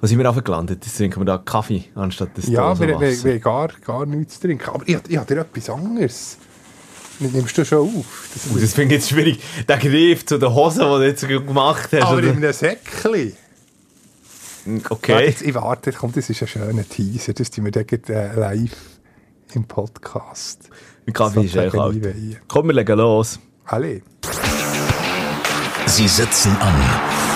Was sind wir aufgelandet? Jetzt trinken wir da Kaffee, anstatt das Ja, wir, wir, wir haben gar, gar nichts zu trinken. Aber ich, ich habe dir etwas anderes. Das nimmst du schon auf. Das, Oh, das finde ich jetzt schwierig. Der Griff zu den Hosen, die du jetzt gemacht hast. aber oder? in einem Säckchen. Warte, Okay. jetzt, ich warte, komm, das ist ein schöner Teaser. Das tun wir dann gleich, äh, live im Podcast. Mein Kaffee ist echt Sozusagen alt. Komm, wir legen los. Alle. Sie setzen an.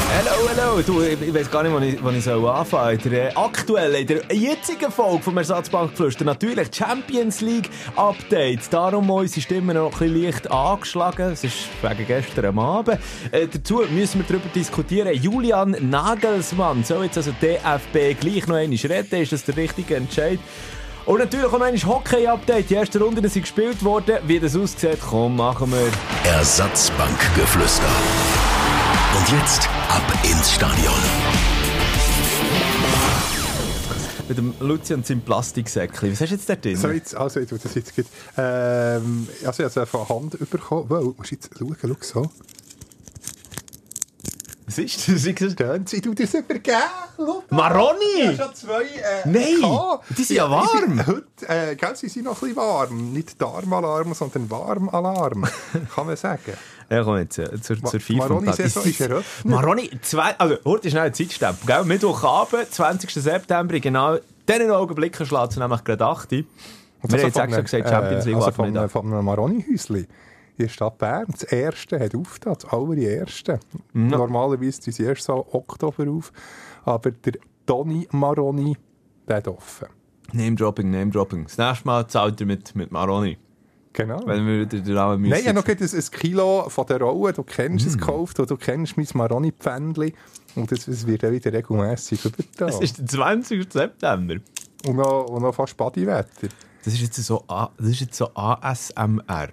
Hallo, hallo. Du, ich, ich weiß gar nicht, wo ich, wo ich anfangen soll. Der äh, aktuellen, in der jetzigen Folge vom Ersatzbankgeflüster natürlich Champions League Update. Darum unsere Stimmen noch ein bisschen leicht angeschlagen. Es ist wegen gestern Abend. Äh, dazu müssen wir darüber diskutieren. Julian Nagelsmann soll jetzt also DFB gleich noch einmal retten. Ist das der richtige Entscheid? Und natürlich auch noch ein Hockey-Update. Die ersten Runden sind gespielt worden. Wie das aussieht, komm, machen wir. Ersatzbankgeflüster. Und jetzt ab ins Stadion. Mit dem Lucian seinem Plastiksäckchen. Was hast du jetzt da drin? So, jetzt, also, ich tue das jetzt gleich. Ähm, also, ich habe es von Hand bekommen. Wow, musst du jetzt schauen, schau so. Was ist das? Wie gesagt? Sie, du das übergeben. Maroni! Ich habe schon zwei. Äh, Nein, gehabt. die sind ja Ich- ich bin warm. Heute, äh, gell, sie sind noch ein bisschen warm. Nicht Darmalarm, sondern Warmalarm. Kann man sagen. Ja, komm jetzt äh, zur, zur FIFA. Maroni-Saison ist eröffnet. Maroni, zwei, also, heute ist schnell ein Zeitstempel, gell? Mittwochabend, 20. September, genau diesen Augenblicken schlägt es nämlich gerade 8. Wir haben jetzt extra einem, gesagt, Champions League äh, also von, nicht einem Maroni-Häuschen in der Stadt Bern. Das erste hat aufgetan, das allererste. Normalerweise sind sie erst so Oktober auf. Aber der Toni Maroni, der hat offen. Name-Dropping, Name-Dropping. Das nächste Mal zahlt er mit, mit Maroni. Genau. Wenn wir den Namen müssen. Nein, ich habe noch ein, ein Kilo von der Rolle, du kennst es gekauft, und du kennst mein Maroni-Pfändchen. Und das, das wird dann wieder regelmässig übertragen. Es ist der 20. September. Und noch, und noch fast Bodywetter. Das ist jetzt so, A- das ist jetzt so ASMR.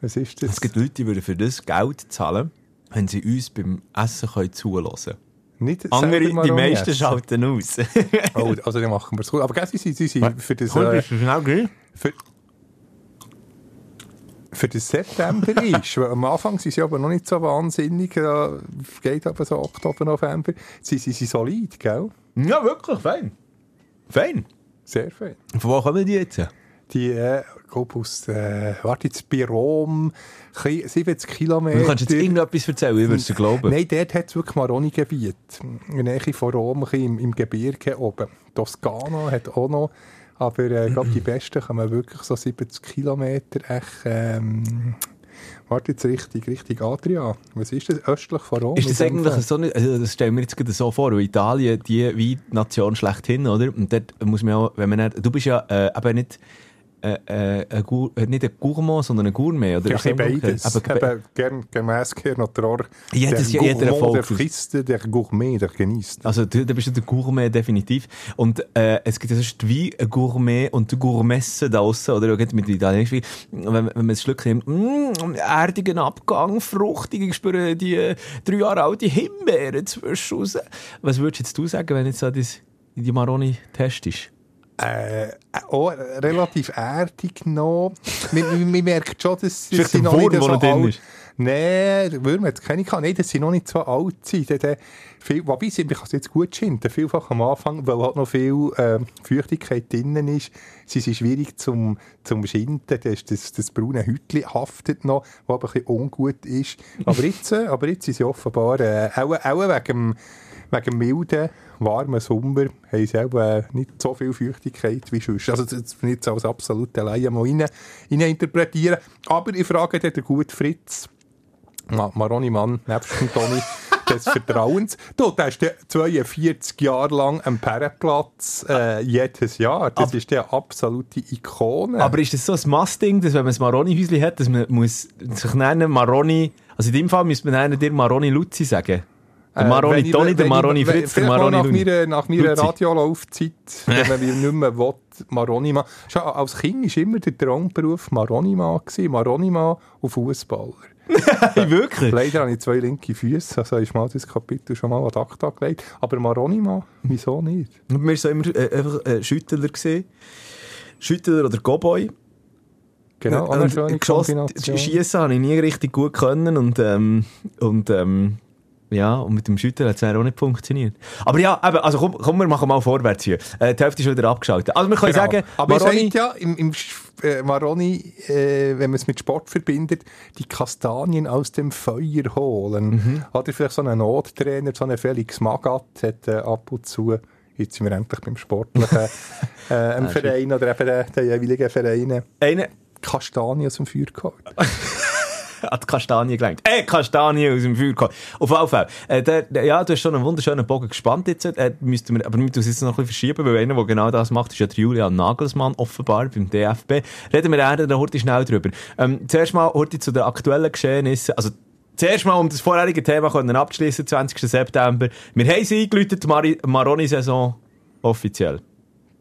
Was ist das? Es gibt Leute, die würden für das Geld zahlen, wenn sie uns beim Essen können zuhören Nicht können. Andere, selber die meisten essen. schalten aus. Oh, also dann machen wir es gut. Aber gell, sie, sie, sie für das... Äh, für, für das September ist. Weil am Anfang sind sie aber noch nicht so wahnsinnig. Da geht aber so Oktober, November. Sie, sie sind solid, gell? Ja, wirklich, fein. Fein. Sehr fein. Von wo kommen die jetzt? Die, äh, glaube aus, äh, warte jetzt, bei Rom, chi- 70 Kilometer. Du kannst jetzt irgendetwas erzählen, ich würde es glauben. Nein, dort hat es wirklich Maroni-Gebiet. In der Nähe von Rom, im, im Gebirge oben. Toskana hat auch noch. Aber äh, ich glaube, die besten kommen wirklich so 70 Kilometer. Echt, ähm, warte jetzt richtig, richtig Adria. Was ist das? Östlich von Rom? Ist das eigentlich so nicht, also das stellen wir jetzt gerade so vor, weil Italien, die wie Nation schlechthin, oder? Und dort muss man auch, wenn man nicht, du bist ja äh, eben nicht, äh, äh, ein Gour, äh, nicht ein Gourmand, sondern ein Gourmet, oder? Ja, Ist beides. Aber, Eben, gern, gemäss Gernot Rohr. Jedes- der jeder Gourmand, der frisst, der Gourmet, der genießt. also du, du bist ja der Gourmet definitiv. Und äh, es gibt ja sonst wie ein Gourmet und Gourmesse da draussen, oder? Mit Italienisch, wenn, wenn man das Schluck nimmt, mm, erdigen Abgang, fruchtig, ich spüre die äh, drei Jahre alte Himbeeren zwischen raus. Was würdest jetzt du sagen, wenn jetzt so das, die Maroni testest? Äh, auch relativ erdig noch. man, man, man merkt schon, dass sie noch nicht Wurm, so noch drin alt ist. Nein, Würmer hat keine gehabt. Nein, dass sie noch nicht so alt sind. Die- die- Viel, wobei sie, ich kann es jetzt gut schinden, vielfach am Anfang, weil halt noch viel ähm, Feuchtigkeit drinnen ist, sie sind schwierig zum, zum Schinden. Das, das, das braune Hütchen haftet noch, was aber ein bisschen ungut ist. Aber jetzt, äh, aber jetzt sind sie offenbar, äh, auch, auch wegen dem wegen dem milden, warmen Sommer haben sie auch äh, nicht so viel Feuchtigkeit wie sonst. Also das will ich jetzt als absolute Laie mal rein, rein interpretieren. Aber ich frage den guten Fritz, Ma Maroni Mann, nebst dem Toni, des Vertrauens. Du, der ist der 42 Jahre lang am Perrenplatz äh, jedes Jahr. Das Aber- ist der absolute Ikone. Aber ist das so ein Must-Ding, dass wenn man ein Maroni-Häuschen hat, dass man muss sich nennen Maroni, also in dem Fall müsste man nennen, dir Maroni Luzi sagen? Der Äh, Maroni ich- Toni, der Maroni ich- Fritz, der Maroni nach meiner, nach meiner. Radiolaufzeit, wenn man nicht mehr will, Maroni Schon als Kind war immer der Traumberuf Maroni Mann gewesen, Maroni Mann und Fußballer. Hey, wirklich? Leider habe ich zwei linke Füße, also ist mal das Kapitel schon mal ad acta gelegt. Aber Maroni mal, wieso nicht? Wir waren so immer äh, einfach äh, Schüttler gesehen. Schüttler oder Cowboy. Genau, eine schöne Kombination. Schießen habe ich nie richtig gut können und, ähm, und ähm, ja, und mit dem Schütter hat es auch nicht funktioniert. Aber ja, eben, also komm, komm, wir machen mal vorwärts hier. Äh, die Hälfte ist wieder abgeschaltet. Also wir können Genau. sagen, Aber Maroni, sagt ja, im, im äh, Maroni, äh, wenn man es mit Sport verbindet, die Kastanien aus dem Feuer holen. Mhm. Hat er vielleicht so einen Nottrainer, so einen Felix Magath, hat äh, ab und zu, jetzt sind wir endlich beim sportlichen äh, Verein oder eben den, den jeweiligen Vereinen, eine Kastanien aus dem Feuer geholt. an die Kastanie gelenkt. Äh, Kastanie aus dem Feuer. Auf jeden Fall. Äh, der, ja, du hast schon einen wunderschönen Bogen gespannt jetzt. Äh, müssten wir, aber wir müssen es jetzt noch ein bisschen verschieben, weil einer, der genau das macht, ist ja Julian Nagelsmann, offenbar, beim DFB. Reden wir dann heute schnell drüber. Ähm, zuerst mal heute zu den aktuellen Geschehnissen. Also, Zuerst mal, um das vorherige Thema abzuschließen, 20. September. Wir haben sie eingeläutet, Mari- Maroni-Saison offiziell.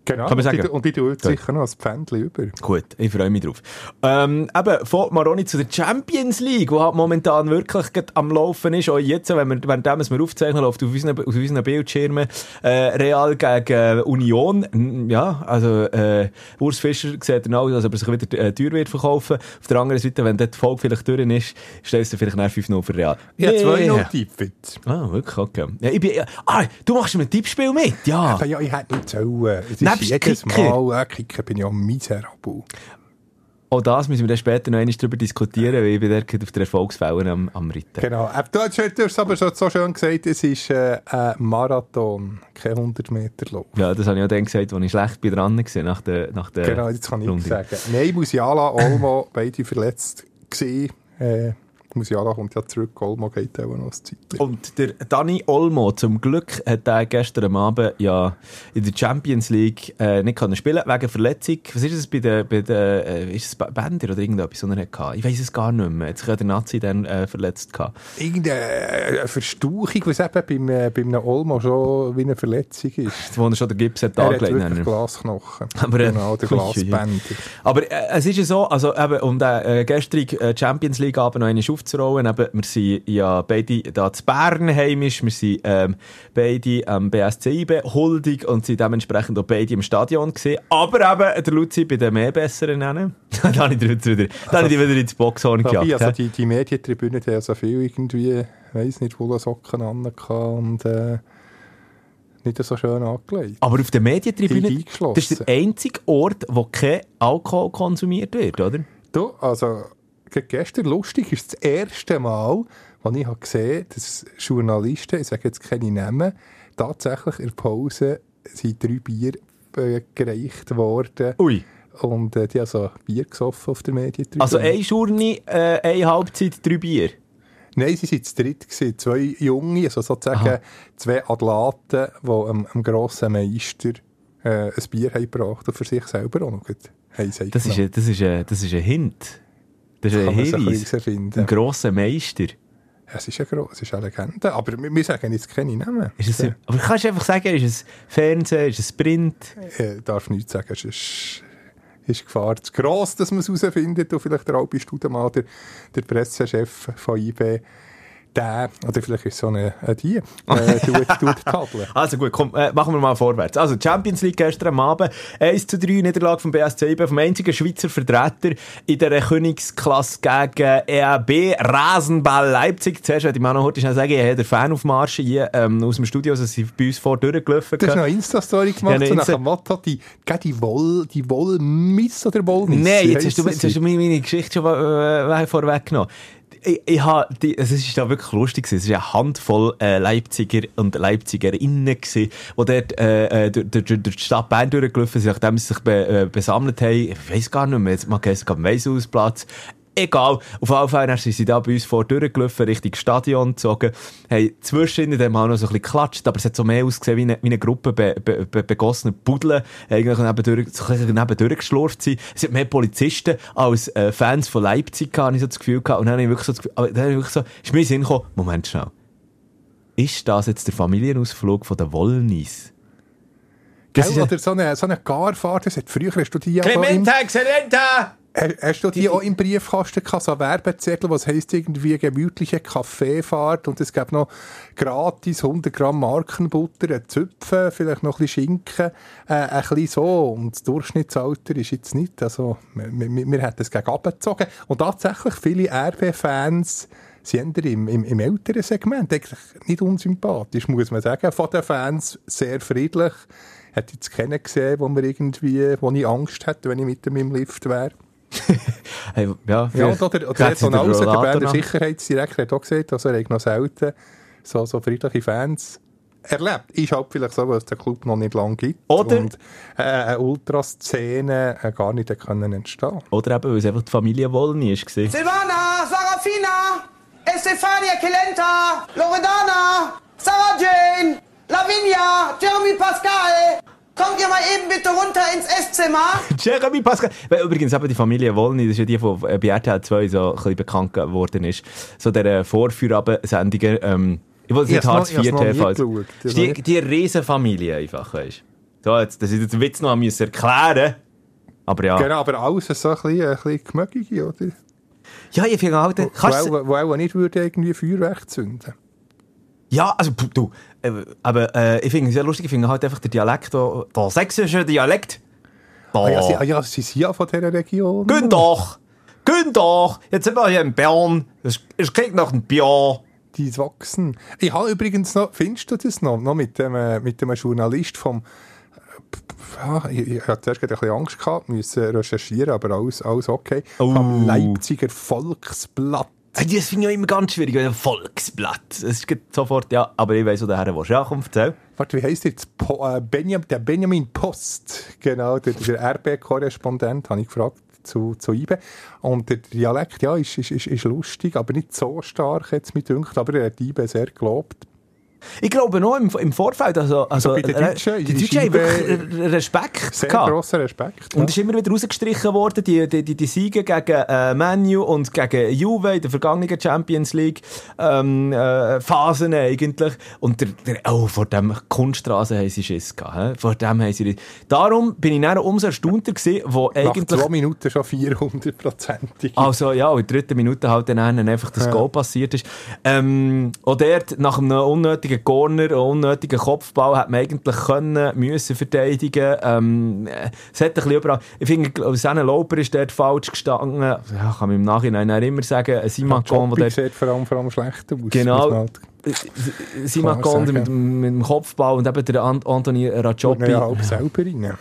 Genau, Kann man sagen. und ich, tue sicher noch ein Pfändchen über. Gut, ich freue mich drauf. Ähm, eben, von Maroni zu der Champions League, die halt momentan wirklich am Laufen ist. Auch jetzt, wenn wir, währenddem wir aufzeichnen, läuft auf unseren, auf unseren Bildschirmen äh, Real gegen äh, Union. Ja, also äh, Urs Fischer sieht dann aus, als ob er sich wieder äh, teuer wird verkaufen. Auf der anderen Seite, wenn dort die Folge vielleicht durch ist, stellst du vielleicht nach 5-0 für Real. Ich habe zwei noch tippt. Ah, wirklich, okay. Ja, ich bin, ah, du machst mit Tippspiel mit, ja. Ja, ich hätte nicht sollen. Es Nebst ist jedes Kicker. Mal, äh, Kicker bin ich auch miserabel. Auch das müssen wir dann später noch einmal darüber diskutieren, weil ich bin dort auf der Erfolgsfälle am, am Ritten. Genau. Äh, Du hast, hast aber schon so schön gesagt, es ist äh, ein Marathon, kein 100 Meter Lauf. Ja, das habe ich auch dann gesagt, als ich schlecht bin dran war, nach der, nach der Genau, jetzt kann ich Runde. sagen. Nein, Musiala, Olmo, beide verletzt gewesen. Äh, Musiala kommt ja zurück, Olmo geht auch noch Zeit. Und der Dani Olmo, zum Glück, hat er gestern Abend ja in der Champions League äh, nicht können spielen wegen Verletzung. Was ist es bei den, bei den äh, ist es Bänder oder irgendetwas, was er hatte? Ich weiß es gar nicht mehr. Jetzt hat der Nazi dann äh, verletzt gehabt. Irgendeine Verstauchung, was eben beim, äh, beim Olmo schon wie eine Verletzung ist. Wo er schon den Gips hat Er hat angelegt. wirklich. Glasknochen. Aber, äh, genau, der. Glasbänder. Aber äh, es ist ja so, also eben, um den äh, gestrigen äh, Champions League Abend noch einmal aufzurollen, eben, wir sind ja beide da zu Bern heimisch, wir sind ähm, beide am BSC IB huldig und sind dementsprechend auch beide im Stadion gesehen. Aber eben, der Luzi bei den mehr Besseren nennen. da habe ich jetzt wieder, dich wieder ins Boxhorn gejagt. also die, die Medientribüne, die haben so viel irgendwie, weiss nicht, Wollsocken an und äh, nicht so schön angelegt. Aber auf der Medientribüne, das ist der einzige Ort, wo kein Alkohol konsumiert wird, oder? Du, also, gestern lustig ist das erste Mal, als ich gesehen habe, dass Journalisten, ich sage jetzt keine Namen, tatsächlich in der Pause sind drei Bier äh, gereicht worden. Ui. Und äh, die haben so Bier gesoffen auf der Medientribüne. Also eine Journey, äh, eine Halbzeit, drei Bier. Nein, sie waren zu dritt. Gewesen. Zwei Junge, also sozusagen Aha. zwei Athleten, die einem, einem grossen Meister äh, ein Bier haben gebracht und für sich selber auch noch sie Das ist, ein, das, ist das ist ein Hint. Das ist ein ein Hinweis. finden. Ein grosser Meister. Es ist, ein gro- es ist eine Legende, aber wir, wir sagen jetzt keine Namen. Ist es, aber kannst du einfach sagen, ist es Fernsehen, ist es Print? Ich darf nichts sagen, es ist, ist Gefahr zu gross, dass man es herausfindet und vielleicht der Albi Studemann, der, der Pressechef von IB, der, oder vielleicht ist es so eine, eine die, äh, tut, tut tadeln. Also gut, komm, äh, machen wir mal vorwärts. Also Champions League gestern am Abend, 1 zu 3 Niederlage vom BSC IB, vom einzigen Schweizer Vertreter in der Königsklasse gegen EAB Rasenball Leipzig. Zuerst wollte ich mal noch heute schnell sagen, ich habe den Fanaufmarsch hier ähm, aus dem Studio, also sie sind bei uns vor durchgelaufen. Du hast noch eine Insta-Story gemacht, Ja, so nach dem Motto, die, die Woll, die Wollmiss oder Wollmiss? Nein, jetzt hast, du, jetzt hast du meine, meine Geschichte schon äh, vorweggenommen. Ich, ich habe die, es ist da wirklich lustig gewesen. Es war eine Handvoll äh, Leipziger und Leipzigerinnen gewesen, die dort äh, äh, durch, durch, durch die Stadt Bern durchgelaufen sind, nachdem sie sich be, äh, besammelt haben. Ich weiss gar nicht mehr, jetzt mal es am Weishausplatz. Egal, auf jeden Fall dann sind sie da bei uns vor durchgelaufen, Richtung Stadion gezogen, haben zwischen dem auch noch so ein bisschen geklatscht, aber es hat so mehr ausgesehen wie eine, wie eine Gruppe be, be, be, begossener Pudel, eigentlich nebendurch, so ein nebendurch geschlurft sind. Es hat mehr Polizisten als äh, Fans von Leipzig gehabt, habe ich so das Gefühl gehabt, und dann habe ich wirklich so, das Gefühl, dann habe ich wirklich so, ist mir in Sinn gekommen, Moment schnell, ist das jetzt der Familienausflug von der Wollnis? Gell, oder so eine, so eine Garfahrt, das hat früher, im- Clemente, Excelente! Hast du die, die auch im Briefkasten gehabt, so Werbezettel, was heisst irgendwie gemütliche Kaffeefahrt und es gab noch gratis 100 Gramm Markenbutter, ein Züpfen, vielleicht noch ein bisschen Schinken, äh, ein bisschen so. Und das Durchschnittsalter ist jetzt nicht, also wir, wir, wir hätten es gegen abgezogen. Und tatsächlich viele RB-Fans sind im, im, im älteren Segment eigentlich nicht unsympathisch, muss man sagen. Von den Fans sehr friedlich. Ich jetzt keinen gesehen, wo, wir irgendwie, wo ich Angst hätte, wenn ich mit dem im Lift wäre. hey, ja, ja, oder, oder, oder der Tonhausen, der Berner Sicherheitsdirektor, hat auch gesagt, also er hat noch selten so, so friedliche Fans erlebt. Ist halt vielleicht so, weil es den Club noch nicht lange gibt. Oder? Und äh, eine Ultraszene äh, gar nicht können entstehen Oder eben, weil es einfach die Familie Wollny war. Silvana, Sarafina, Estefania Kelenta, Loredana, Sarah Jane, Lavinia, Jeremy Pascal. Kommt ihr mal eben bitte runter ins Esszimmer? Jeremy Pascal. Weil übrigens eben die Familie Wollny, das ist ja die, die bei RTL 2 so ein bisschen bekannt geworden ist. So der Vorführabend-Sendungen, ähm, ich wollte nicht Hartz IV TV. Die, die Riesenfamilie einfach, weißt du. So, jetzt, dass ich den Witz noch müssen erklären Aber ja. Genau, aber alles so ein bisschen, ein bisschen gemögige, oder? Ja, ich finde halt... Wo, wo, wo auch nicht würde irgendwie Feuerwerk zünden ja, also du, äh, aber äh, ich finde es sehr lustig, ich finde halt einfach der Dialekt, der, der sächsische Dialekt. Ah, ja, sie, ah, ja, sie sind ja von dieser Region. Gehen doch! Gehen doch! Jetzt sind wir hier in Bern. Es, es klingt nach einem Bier. Die wachsen. Ich habe übrigens noch, findest du das noch, noch mit dem, äh, mit dem Journalist vom ja, ich, ich hatte zuerst ein bisschen Angst gehabt, müssen recherchieren, aber alles, alles okay. Oh. Vom Leipziger Volksblatt das finde ich immer ganz schwierig, ein Volksblatt. Es geht sofort, ja, aber ich weiss, wo der Herr willst. Ja, komm, erzähl. Warte, wie heisst jetzt? Po, äh, Benjamin, der Benjamin Post, genau, der, der RB-Korrespondent, habe ich gefragt zu, zu IBE. Und der Dialekt, ja, ist, ist, ist, ist lustig, aber nicht so stark jetzt mit dünkt, aber er hat IBE sehr gelobt. Ich glaube noch im, im Vorfeld, also, also, also bei den Deutschen, die Deutschen haben wirklich Respekt Sehr gehabt. grosser Respekt. Und es ist immer wieder rausgestrichen worden, die, die, die, die Siege gegen äh, Manu und gegen Juve in der vergangenen Champions League ähm, äh, Phasen eigentlich. Und der, der, oh, vor dem Kunststraße haben sie Schiss gehabt. He? Vor dem haben sie Darum bin ich dann umso erstaunter gewesen, wo eigentlich... Nach zwei Minuten schon 400-prozentig. Also ja, in der dritten Minute halt dann einfach das ja. Goal passiert ist. Ähm, auch dort, nach einem unnötigen unnötigen Corner, einen unnötigen Kopfball hätte man eigentlich können, müssen verteidigen. Ähm, es hat ein bisschen überall, ich finde, Senne Lauper ist dort falsch gestanden. Ja, kann man im Nachhinein immer sagen, Simon Kohn, der sieht vor allem, vor allem schlecht aus. Genau. Halt Simon Kohn mit, mit, dem Kopfball und eben der Antoni Rajopi. Ja, halb selber rein.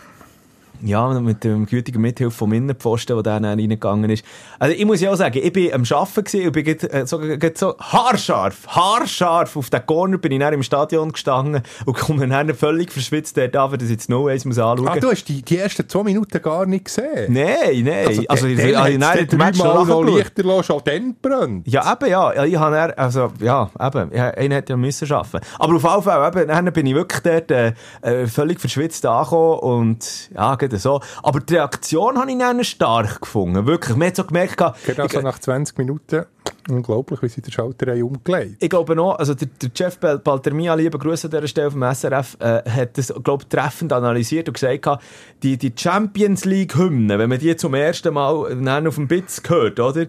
Ja, mit dem gütigen Mithilfe vom Innenpfosten, der dann reingegangen ist. Also ich muss ja auch sagen, ich bin am Arbeiten gewesen und bin äh, so, so haarscharf, haarscharf auf den Corner bin ich dann im Stadion gestanden und komme dann völlig verschwitzt dort an, dass ich jetzt No Ways muss anschauen Ah, du hast die, die ersten zwei Minuten gar nicht gesehen? Nein, nein. Also, also ich, ich, ich, nein, den Match noch Lichter lassen, auch dann brennt. Ja, eben, ja. Ich habe dann, also, ja, eben, einen hätte ja müssen arbeiten. Aber auf jeden Fall, eben, dann bin ich wirklich dort äh, äh völlig verschwitzt angekommen und, ja, nicht so. Aber die Reaktion habe ich dann stark gefunden. Wirklich. Man hat so gemerkt, genau so nach 20 Minuten. Unglaublich, wie sie den Schalter haben umgelegt Ich glaube noch, also der, der Jeff Baltermia, lieber Grüße an dieser Stelle vom SRF, äh, hat das, glaube treffend analysiert und gesagt, die, die Champions League-Hymne, wenn man die zum ersten Mal auf dem Bitz hört, oder?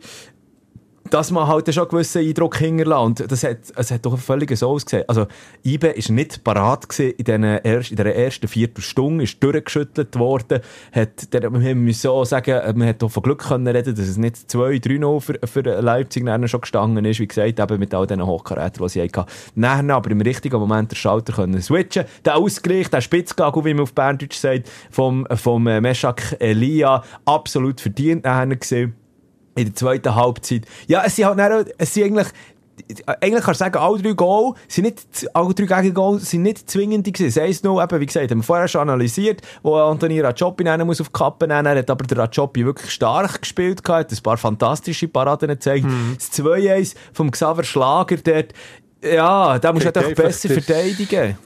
Dass man halt schon einen gewissen Eindruck hinterlässt. Und das hat, es hat doch völlig so ausgesehen. Also, Ibe ist nicht parat in, den in der ersten Viertelstunde, ist durchgeschüttelt worden. Hat, der, wir müssen auch sagen, man hat auch von Glück können reden, dass es nicht 2-3-0 für, für Leipzig schon gestanden ist, wie gesagt, eben mit all diesen Hochkarätern, die sie hatten. Dann aber im richtigen Moment den Schalter können switchen. Der Ausgleich, der Spitzgagel, wie man auf Berndeutsch sagt, vom, vom äh, Meshak Elia, absolut verdient nachher gesehen in der zweiten Halbzeit. Ja, es sind halt dann, es sind eigentlich, eigentlich kannst du sagen, alle drei Goal sind nicht, alle drei Gegengol sind nicht zwingend gewesen. Das 1-0, eben, wie gesagt, haben wir vorher schon analysiert, wo Antoni Rajopi nehmen muss auf die Kappe nehmen. Er hat aber der Rajopi wirklich stark gespielt gehabt, ein paar fantastische Paraden gezeigt. Mhm. Das 2-1 vom Xaver Schlager dort, ja, da musst du halt einfach besser verteidigen.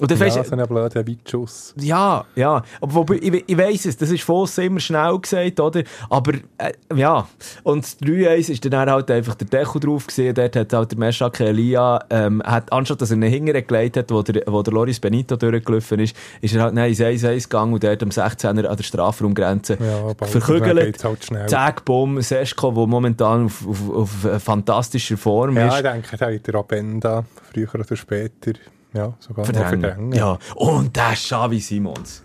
Und dann Ja, so einen blöden Weitschuss. Ja, ja. Aber wobei, ich, ich weiss es, das ist von immer schnell gesagt, oder? Aber, äh, ja. Und das 3-1 ist dann halt einfach der Deckel drauf gewesen. Dort hat halt der Meshak Elia, ähm, hat, anstatt dass er einen Hinger gelegt hat, wo der, wo der Loris Benito durchgelaufen ist, ist er halt nein, ins 1-1 gegangen und dort am 16er an der Strafraumgrenze Ja, verkügelt. halt. Zack, Bumm, Seschko, der momentan auf, auf, auf äh, fantastischer Form Ja, ist. ich denke, da hat der Abenda früher oder später ja, sogar noch Verdrängen. verdrängen. Ja. Und der Xavi Simons.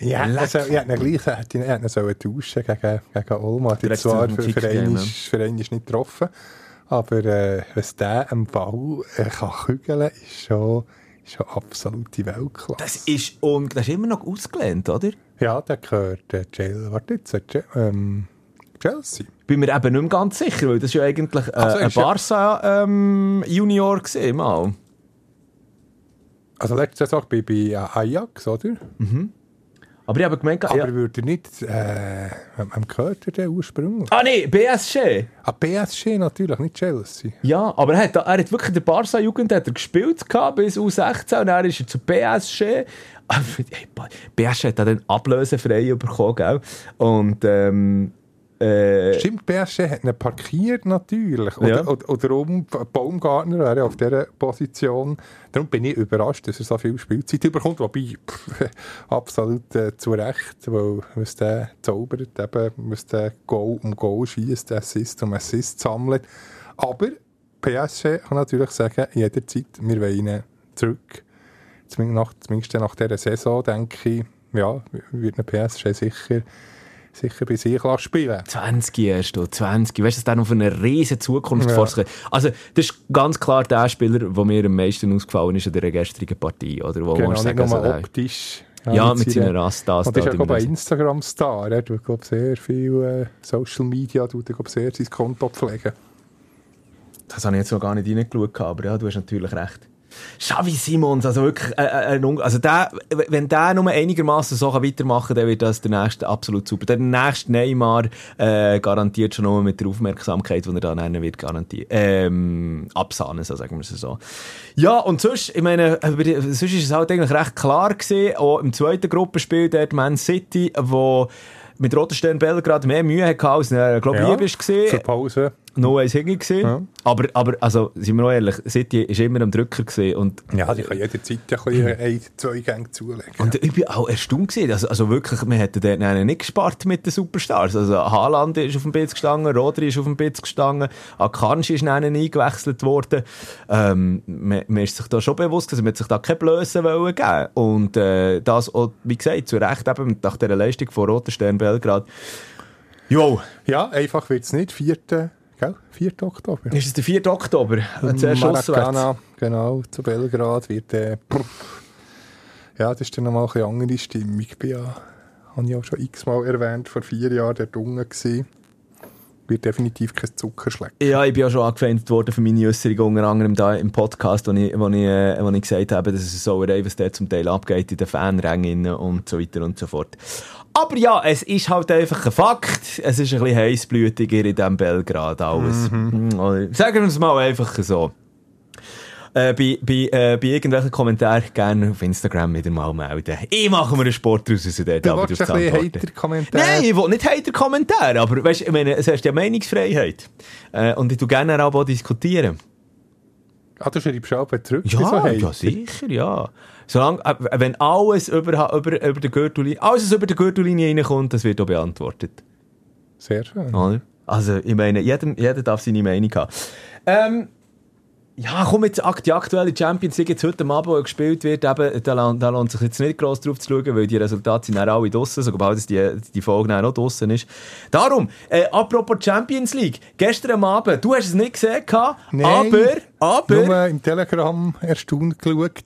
Ja, also, ihn gleich er hätte ihn, er sollen tauschen gegen, gegen Olmo. Hat Der hat zwar für, für, einen ja. ist, für einen ist nicht getroffen, aber äh, was der am Ball äh, kann kügeln ist schon, ist schon absolute Weltklasse. Das ist, un das ist immer noch ausgelehnt, oder? ja, der gehört äh, Chelsea. Warte jetzt, äh, ähm, Chelsea. bin mir eben nicht mehr ganz sicher, weil das war ja eigentlich äh, Also, ein ist ja- Barca-Junior gewesen, mal. Also letzte Saison bei, bei Ajax, oder? Aber ich habe gemeint, Aber ja. würde nicht, äh, wem gehört er denn ursprünglich? Ah nee, BSG. Ah, PSG natürlich, nicht Chelsea. Ja, aber er hat, er hat wirklich in der Barca-Jugend hat er gespielt gehabt, bis U16 und dann ist er zu Ba- PSG hat dann ablösefrei bekommen, gell? Und, ähm, äh, Stimmt, PSG hat ihn parkiert natürlich. Ja. Oder, oder, oder um Baumgartner wäre auf dieser Position. Darum bin ich überrascht, dass er so viel Spielzeit bekommt. Wobei, pff, absolut äh, zu Recht, weil was der zaubert, eben, was der Goal um Goal schießt, Assist um Assist sammelt. Aber PSG kann natürlich sagen, jederzeit, wir wollen ihn zurück. Zumindest nach, zumindest nach dieser Saison, denke ich, ja, wird ein PSG sicher, sicher bei sich lassen spielen 20 erst, du, 20. Weißt du, dass der noch für eine riesige Zukunft Ja. vor sich hat? Also, das ist ganz klar der Spieler, der mir am meisten ausgefallen ist in der gestrigen Partie, oder? Wo Genau, nicht sagen nur soll, hey. optisch. Ja, mit seiner Rasse, das, Und ist ja die ein Instagram-Star. Er tut glaub, sehr viel äh, Social Media, tut er, sehr sein Konto pflegen. Das habe ich jetzt noch gar nicht reingeschaut, aber ja, du hast natürlich recht. Xavi Simons, also wirklich, äh, äh, also der, wenn der nur einigermaßen so weitermachen kann, dann wird das der nächste absolut super. Der nächste Neymar äh, garantiert schon nur mit der Aufmerksamkeit, die er da nennen wird, garantiert. Ähm, absahnen, so sagen wir es so. Ja, und sonst, ich meine, sonst ist es halt eigentlich recht klar gewesen, auch im zweiten Gruppenspiel, dort Man City, wo mit Roter Stern Belgrad mehr Mühe hatte, als er, glaube ich, Ja, gesehen. Zur Pause. No eins hinten gesehen. Ja. Aber, aber, also, sind wir noch ehrlich, City ist immer am Drücker gesehen und, Ja, die kann jederzeit ein bisschen ein, zwei Gänge zulegen. und ich bin auch erstaunt gewesen. Also, also wirklich, wir hätten einen nicht gespart mit den Superstars. Also, Haaland ist auf dem Bitz gestanden, Rodri ist auf dem Bitz gestanden, Akanji ist dann eingewechselt worden. Ähm, man, man ist sich da schon bewusst, dass man sich da keine Blöße wollen geben. Und, äh, das, auch, wie gesagt, zu Recht eben nach dieser Leistung von Roter Stern Belgrad. Jo, Ja, einfach wird es nicht. 4. Gell? 4. Oktober. ist es der 4. Oktober? Auswärts. Maracana, genau, zu Belgrad wird äh, ja, das ist dann nochmal eine andere Stimmung. Ich bin ja, habe ich auch schon x-mal erwähnt, vor vier Jahren dort unten gewesen. Wird definitiv kein Zuckerschleck. Ja, ich bin ja schon angefeindet worden für meine Äußerungen, unter anderem da im Podcast, wo ich, wo ich, äh, wo ich gesagt habe, dass es Sauerei, was dort zum Teil abgeht in den Fanrängen und so weiter und so fort. Aber ja, es ist halt einfach ein Fakt. Es ist ein bisschen heissblütiger in diesem Belgrad alles. Mhm. Sagen wir es mal einfach so. Äh, bei, bei, äh, bei irgendwelchen Kommentaren gerne auf Instagram wieder mal melden. Ich mache mir einen Sport draus, also dort Du drauf ein. Hater-Kommentare? Nein, ich will nicht Hater-Kommentare, aber weißt, ich meine, es hast ja Meinungsfreiheit. Äh, und ich tu gerne auch diskutieren. Ah, du schreibst auch zurück bei so Ja, ja, sicher, ja. Solange, äh, wenn alles über, über, über den Gürtellinie, alles, was über die Gürtellinie reinkommt, das wird auch beantwortet. Sehr schön. Also, ich meine, jedem, jeder darf seine Meinung haben. Ähm, ja, komm jetzt, die aktuelle Champions League jetzt heute Abend, die gespielt wird, eben, da, lohnt- da lohnt sich jetzt nicht gross drauf zu schauen, weil die Resultate sind dann alle draussen, sobald die, die Folge dann auch draussen ist. Darum, äh, apropos Champions League, gestern Abend, du hast es nicht gesehen, Nein. aber, aber, Nur im Telegram erstaunt geschaut.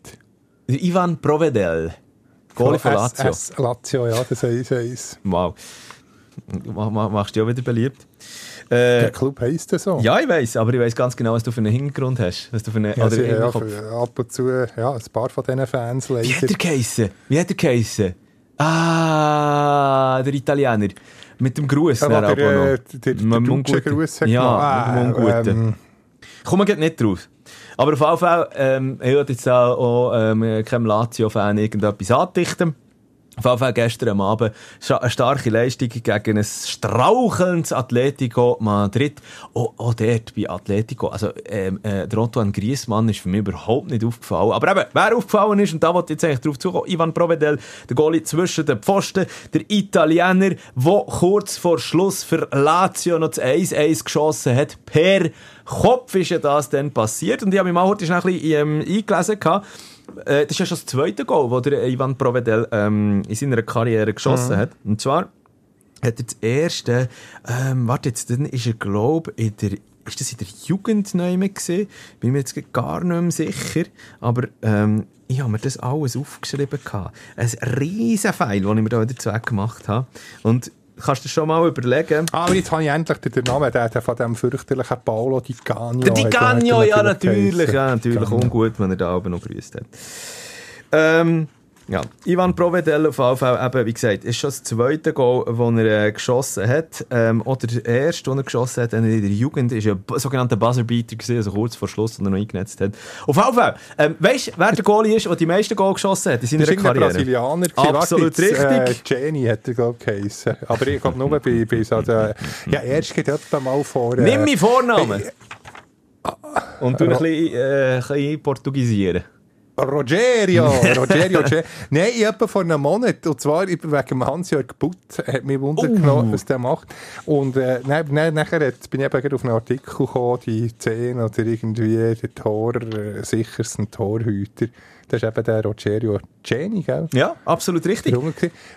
Ivan Provedel, Goalie von Lazio. S, S Lazio, ja, das heisst eins. Wow. Ma- ma- Machst du dich auch wieder beliebt? Äh, Der Club heisst das so. ja, ich weiß, aber ich weiß ganz genau, was du für einen Hintergrund hast. Was du für einen, Ja, oder ja, für, ab und zu, ja, ein paar von diesen Fans Wie hat der geheissen? Wie hat der geheissen? Ah, der Italiener. Mit dem Gruß. Der, aber äh, der, der, Mit dem deutsche. Gruß hat Ja, gemacht. mit dem Unguten. ähm, Komm, man geht nicht drauf. Aber auf jeden Fall, ähm, ich würde jetzt auch ähm, keinem Lazio-Fan irgendetwas andichten. Auf jeden Fall gestern Abend eine starke Leistung gegen ein strauchelndes Atletico Madrid. Auch, auch dort bei Atletico. Also, ähm, äh, der Antoine Griezmann ist für mich überhaupt nicht aufgefallen. Aber eben, wer aufgefallen ist, und da wollte ich jetzt eigentlich drauf zukommen, Ivan Provedel, der Goalie zwischen den Pfosten, der Italiener, der kurz vor Schluss für Lazio noch das 1-1 geschossen hat. Per Kopf ist ja das dann passiert. Und ich habe mich mal heute ein bisschen ähm, eingelesen gehabt. Äh, das ist ja schon das zweite Goal, das der Ivan Provedel ähm, in seiner Karriere geschossen hat. Und zwar hat er das erste, ähm, warte jetzt, dann ist er, glaube in der, ist das in der Jugend neu gesehen? Bin mir jetzt gar nicht mehr sicher. Aber, ähm, ich habe mir das alles aufgeschrieben gehabt. Ein riesen Pfeil, den ich mir da dazu gemacht habe. Und kannst du schon mal überlegen, Ah, aber jetzt habe ich endlich den Namen der, der von dem fürchterlichen Paolo Di Canio. Der Di Canio, ja, natürlich. Ja, natürlich. Canio. Ungut, wenn er da oben noch grüßt hat. Ähm, ja, Ivan Provedel auf Fall, eben, wie gesagt, ist schon das zweite Goal, das er äh, geschossen hat. Ähm, oder der erste, den er geschossen hat, in der Jugend, ist ein sogenannter Buzzerbeater gewesen, also kurz vor Schluss, den er noch eingenetzt hat. Auf Fall, ähm, weißt du, wer der Goalie ist, der die meisten Goal geschossen hat in seiner Das ist Karriere? Brasilianer. Absolut Warte, jetzt, richtig. Äh, Jenny hat er, glaube ich, geheissen. Aber ich glaube nur bei, bei so der... Ja, erst geht mal vor... Äh, Nimm meinen Vornamen. Hey, Und du ein bisschen, äh, ein bisschen portugiesieren. Rogerio, Rogerio, Ge- Nein, ich etwa vor einem Monat, und zwar wegen Hans-Jörg Butt, hat mich Wunder Oh. genommen, was der macht. Und äh, nein, nein, nachher bin ich eben auf einen Artikel gekommen, die 10 oder irgendwie der Tor, äh, sichersten Torhüter. Das ist eben der Rogerio Geni, gell? Ja, absolut richtig.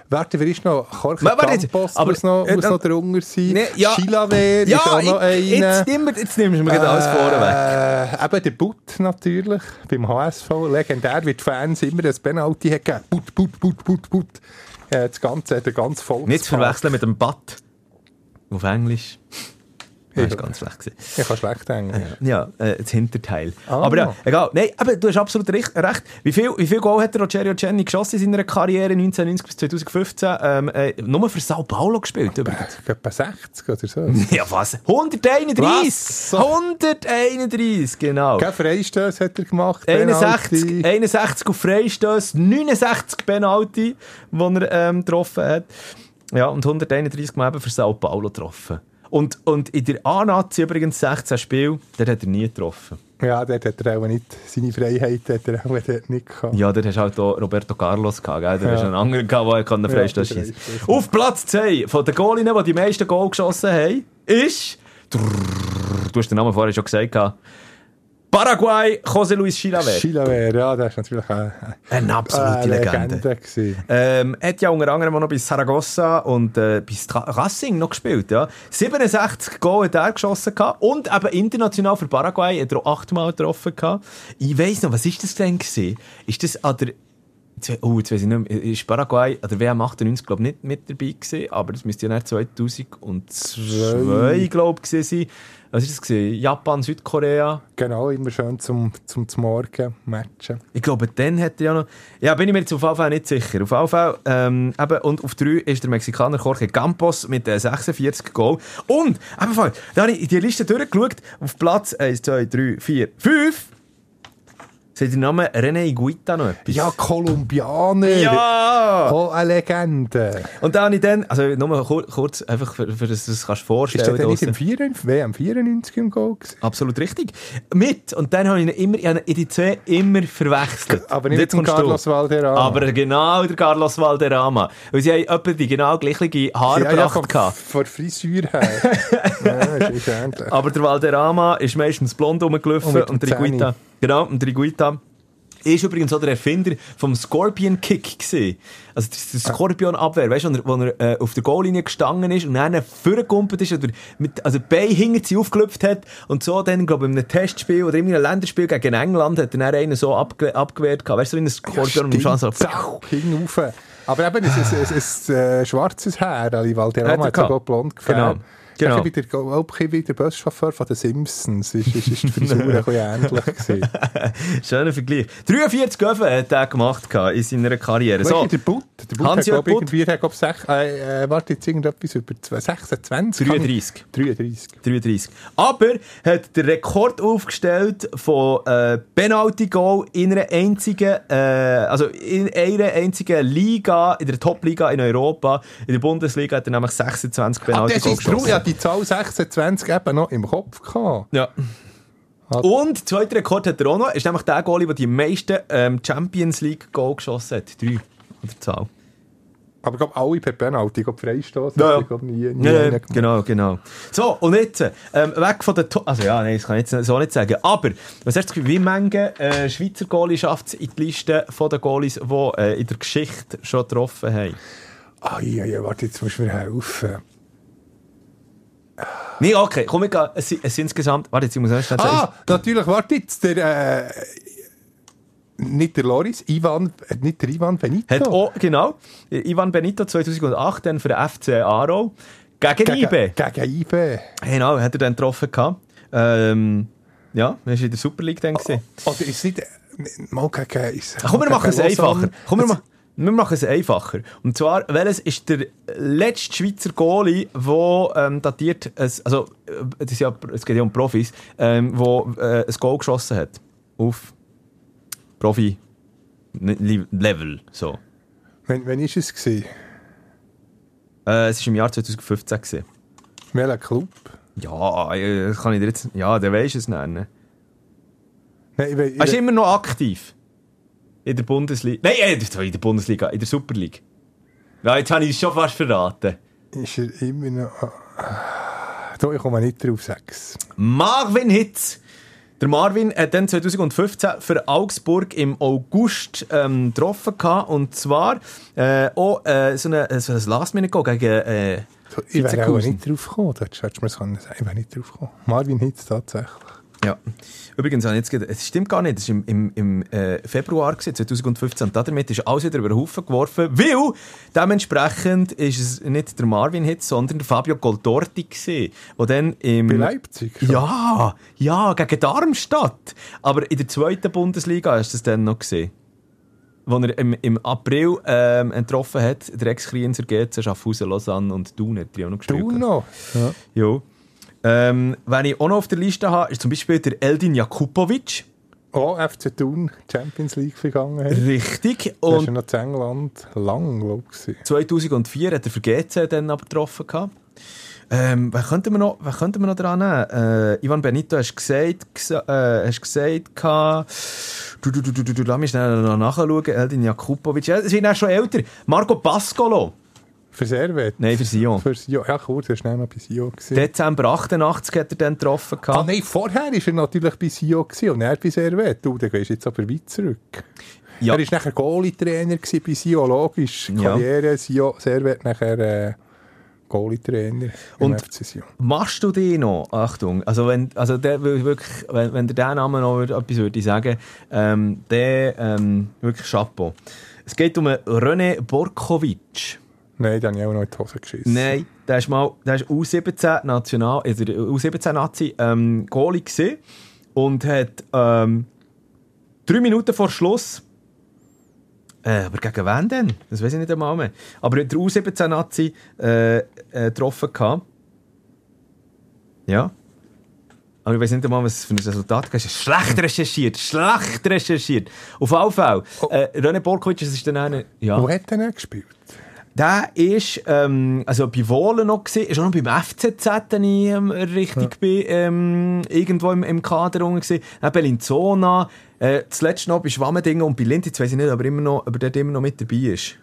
Warte, wer ist noch? Jorge Ma- warte jetzt, Campos aber- muss noch, äh, muss dann- noch drunter sein. Nee, ja. Chilaver ist Ja, auch noch einer. jetzt, nimm, jetzt nimmst du mir gerade alles vorweg. Äh, eben der Butt natürlich, beim HSV. Legendär, wie die Fans immer ein Penalty haben gegeben. Butt, Butt, Butt, Butt, Butt. Äh, das Ganze, der ganze Volkspark. Nicht zu verwechseln mit dem Bad. Auf Englisch. Das war ganz schlecht. gewesen. Ich kann schlecht Englisch. Ja, äh, das Hinterteil. Ah. Aber ja, egal. Nein, aber du hast absolut recht. recht. Wie viel, wie viel Goal hat der Rogerio Cenni geschossen in seiner Karriere 1990 bis 2015? Ähm, äh, nur für Sao Paulo gespielt übrigens. Etwa 60 oder so. Ja, was? 131! Was? 131, genau. Keine Freistöße hat er gemacht. 61, Penalty. 61 auf Freistöße, 69 Penalty, die er ähm, getroffen hat. Ja, und 131 Mal eben für Sao Paulo getroffen. Und, und in der A-Nazi übrigens 16 Spiele, der hat er nie getroffen. Ja, dort hat er auch nicht, seine Freiheit hat er auch dort nicht gehabt. Ja, der hast halt auch Roberto Carlos gehabt, gell? Der Ja. hast einen anderen gehabt, der einen Ja, der schießen. Auf Platz 10 von den Goalinnen, die die meisten Goal geschossen haben, ist... Du hast den Namen vorher schon gesagt. Paraguay, José Luis Chilaver. Chilaver, ja, das ist natürlich eine, Eine absolute eine Legende. Legende gewesen. Ähm, hat ja unter anderem auch noch bei Saragossa und äh, bei Stra Racing noch gespielt. Ja. 67 Goal hat er geschossen gehabt und eben international für Paraguay hat er auch achtmal getroffen. Gehabt. Ich weiss noch, was ist das denn gewesen? Ist das an der Oh, jetzt weiß ich nicht mehr. Ist Paraguay an der WM 98, glaube ich, nicht mit dabei gewesen, aber das müsste ja dann 2002, glaube ich, gewesen sein. Was ist das gewesen? Japan, Südkorea? Genau, immer schön zum, zum, zum Morgen matchen. Ich glaube, dann hat er ja noch... Ja, bin ich mir jetzt auf Fall nicht sicher. Auf Fall, ähm, eben, und auf 3 ist der Mexikaner Jorge Campos mit äh, 46 Goal. Und, ebenfalls, da habe ich in die Liste durchgeschaut, auf Platz 1, 2, 3, 4, 5... Seht ihr den Namen René Iguita noch etwas? Ja, Kolumbianer! Ja! Oh, eine Legende! Und da habe ich dann, also nur mal kur kurz, einfach für, für das, das kannst du dir Ist der vorstellen. nicht im 94, WM 94 im Goal gewesen? Absolut richtig. Mit, und dann habe ich ihn immer, ich habe ihn in die zwei immer verwechselt. Aber nicht mit. Carlos Valderrama. Aber genau der Carlos Valderrama. Weil sie haben etwa die genau gleiche Haarpracht von, gehabt. von der Frisur her. ja, ist, ähnlich. Aber der Valderrama ist meistens blond rumgelaufen Und dem und der Zähne. genau, und der Iguita ist übrigens auch der Erfinder vom Scorpion Kick gewesen. Also das, das Scorpion Abwehr, weißt du, wo er, äh, auf der Goallinie gestanden ist und dann vorgekumpelt ist oder mit, also die Beine hinter sie aufgelöpft hat und so dann, glaube ich, in einem Testspiel oder in einem Länderspiel gegen England hat er dann einen so abge abgewehrt gehabt. Weißt du, so wie ein Scorpion Stimmt, Chance zack, hinauf. Aber eben, es ist ein, äh, schwarzes Haar, Ali Valderrama Hat er hat sogar blond gefärbt. Genau. Genau. Ich, wie der Buschauffeur von den Simpsons. Ist, ist, ist die Frisur ein bisschen ähnlich gewesen. Schöner Vergleich. 43 Göffen hat er gemacht in seiner Karriere. So. So, der Butt, der Butt hat, Hans-Jörg glaub ich, Butt. irgendwie, hat, glaub, sech, äh, äh, warte, jetzt irgendetwas über zwei- 26? 33. 33. 33. Aber hat den Rekord aufgestellt von äh, Penalty-Goal in einer einzigen, äh, also in einer einzigen Liga, in der Top-Liga in Europa. In der Bundesliga hat er nämlich 26 Ah, das Penalty-Goal ist drum, ja, die Zahl 26 eben noch im Kopf gehabt. Ja. Und zweiter Rekord hat er auch noch, ist nämlich der Goalie, der die meisten ähm, Champions League Goal geschossen hat. Drei an der Zahl. Aber ich glaube, alle per Penalty, ich glaube, Freistoß. Ja. Ich glaube, nie, nie Ja, genau, genau. So, und jetzt, ähm, weg von der, To also ja, nein, das kann ich jetzt so nicht sagen, aber, was hast du wie viele äh, Schweizer Goalies schafft es in die Liste von den Goalies, die äh, in der Geschichte schon getroffen haben? Ah, ja, ja, warte, jetzt musst du mir helfen. Nee, okay, komm, ich gehe, es, es sind insgesamt, warte, jetzt ich muss ich schnell Ah, natürlich, warte jetzt, der, äh, nicht der Loris, Ivan, äh, nicht der Ivan Benito. hat auch, genau, Ivan Benito 2008 dann für den FC Aarau gegen, IBE. Gegen IBE. Genau, hat er dann getroffen gehabt. Ähm, ja, er war in der Super League dann. gewesen. Oder ist nicht, äh, mal gegen, Komm, wir machen es einfacher. Komm, wir, ma wir machen es einfacher. Und zwar, welches ist der letzte Schweizer Goalie, der ähm, datiert, ein, also äh, das ja, es geht ja um Profis, ähm, wo äh, ein Goal geschossen hat. Auf Profi-Level. So. Wenn, wenn ist es gewesen? Äh, es war im Jahr 2015. Gewesen. Welcher Club? Ja, äh, das kann ich dir jetzt. Ja, der weisst es nennen. Nein, ich, we- Er ist immer noch aktiv. In der Bundesliga. Nein, äh, in der Bundesliga, in der Super League. Ja, jetzt habe ich es schon fast verraten. ist er immer noch... ah, Da, ich komme nicht drauf, sechs. Marvin Hitz. Der Marvin hat dann 2015 für Augsburg im August ähm, getroffen und zwar äh, auch äh, so, eine, so ein Last-Minute-Goal gegen äh, So, Ich wäre auch nicht drauf gekommen, da hättest du mir das können sagen. Ich wäre nicht drauf gekommen. Marvin Hitz tatsächlich. Ja. Übrigens, jetzt es stimmt gar nicht, es war im, im, im äh, Februar gewesen, 2015 und damit ist alles wieder über den Haufen geworfen, weil dementsprechend ist es nicht der Marvin Hitz, sondern der Fabio Goldorti gewesen, der dann im... Bei Leipzig? Ja, ja, gegen Darmstadt. Aber in der zweiten Bundesliga hast du es dann noch gesehen. Wo er im, im April ähm, getroffen hat, der Ex-Krienzer GC, Schaffhausen, Lausanne und Thun hat er auch noch gespielt. Du noch? Ja. Ja. Ähm, wenn ich auch noch auf der Liste habe, ist zum Beispiel der Eldin Jakupovic. Oh, FC Thun, Champions League vergangen. Richtig. Und ist Und ja noch zu England lang, glaube ich. 2004 hat er für GC dann aber getroffen. Gehabt. Ähm, wer könnte man noch, wer könnte man noch dran nehmen? Äh, Ivan Benito, hast du gesagt, gesa- äh, hast gesagt, du, du, du, du, du, du, lass mich schnell noch nachschauen, Eldin Jakupovic, ja, sie sind auch schon älter. Marco Pascolo, Für Servet? nein, für Sion. Für Sion. Ja, kurz, er war schnell noch bei Sion. gewesen. Dezember 88 hat er dann getroffen. Ah nein, vorher war er natürlich bei Sion gewesen und er bei Servet. Du, dann gehst du jetzt aber weit zurück. Ja. Er war nachher Goalie-Trainer bei Sion, logisch. Ja. Karriere, Sion, Servet nachher äh, Goalie-Trainer Und-. Machst du die noch? Achtung, also wenn, also der, wirklich, wenn, wenn der diesen Namen noch etwas würde sagen, ähm, der, ähm, wirklich Chapeau. Es geht um René Borkovic. Nein, dann habe ich auch noch in die Hose geschissen. Nein, der ist mal, der ist U17 National, also der U17 Nazi, ähm, Goalie gewesen und hat, ähm, drei Minuten vor Schluss, äh, aber gegen wen denn? Das weiß ich nicht einmal mehr. Aber der U17 Nazi, äh, äh, getroffen gehabt. Ja. Aber ich weiß nicht einmal, was für ein Resultat gab. Schlecht recherchiert, schlecht recherchiert. Auf jeden Fall. Äh, René Borkovic, das ist dann einer, ja. Wo hat er denn gespielt? Der ist ähm, also bei Wohlen noch gesehen, ist auch noch beim FCZ, wenn ich ähm, richtig bin, ähm, irgendwo im, im Kader gesehen. Dann Bellinzona, äh, zuletzt noch bei Schwammendingen und bei Linz, jetzt weiss ich nicht, ob er immer noch, ob er dort immer noch mit dabei ist.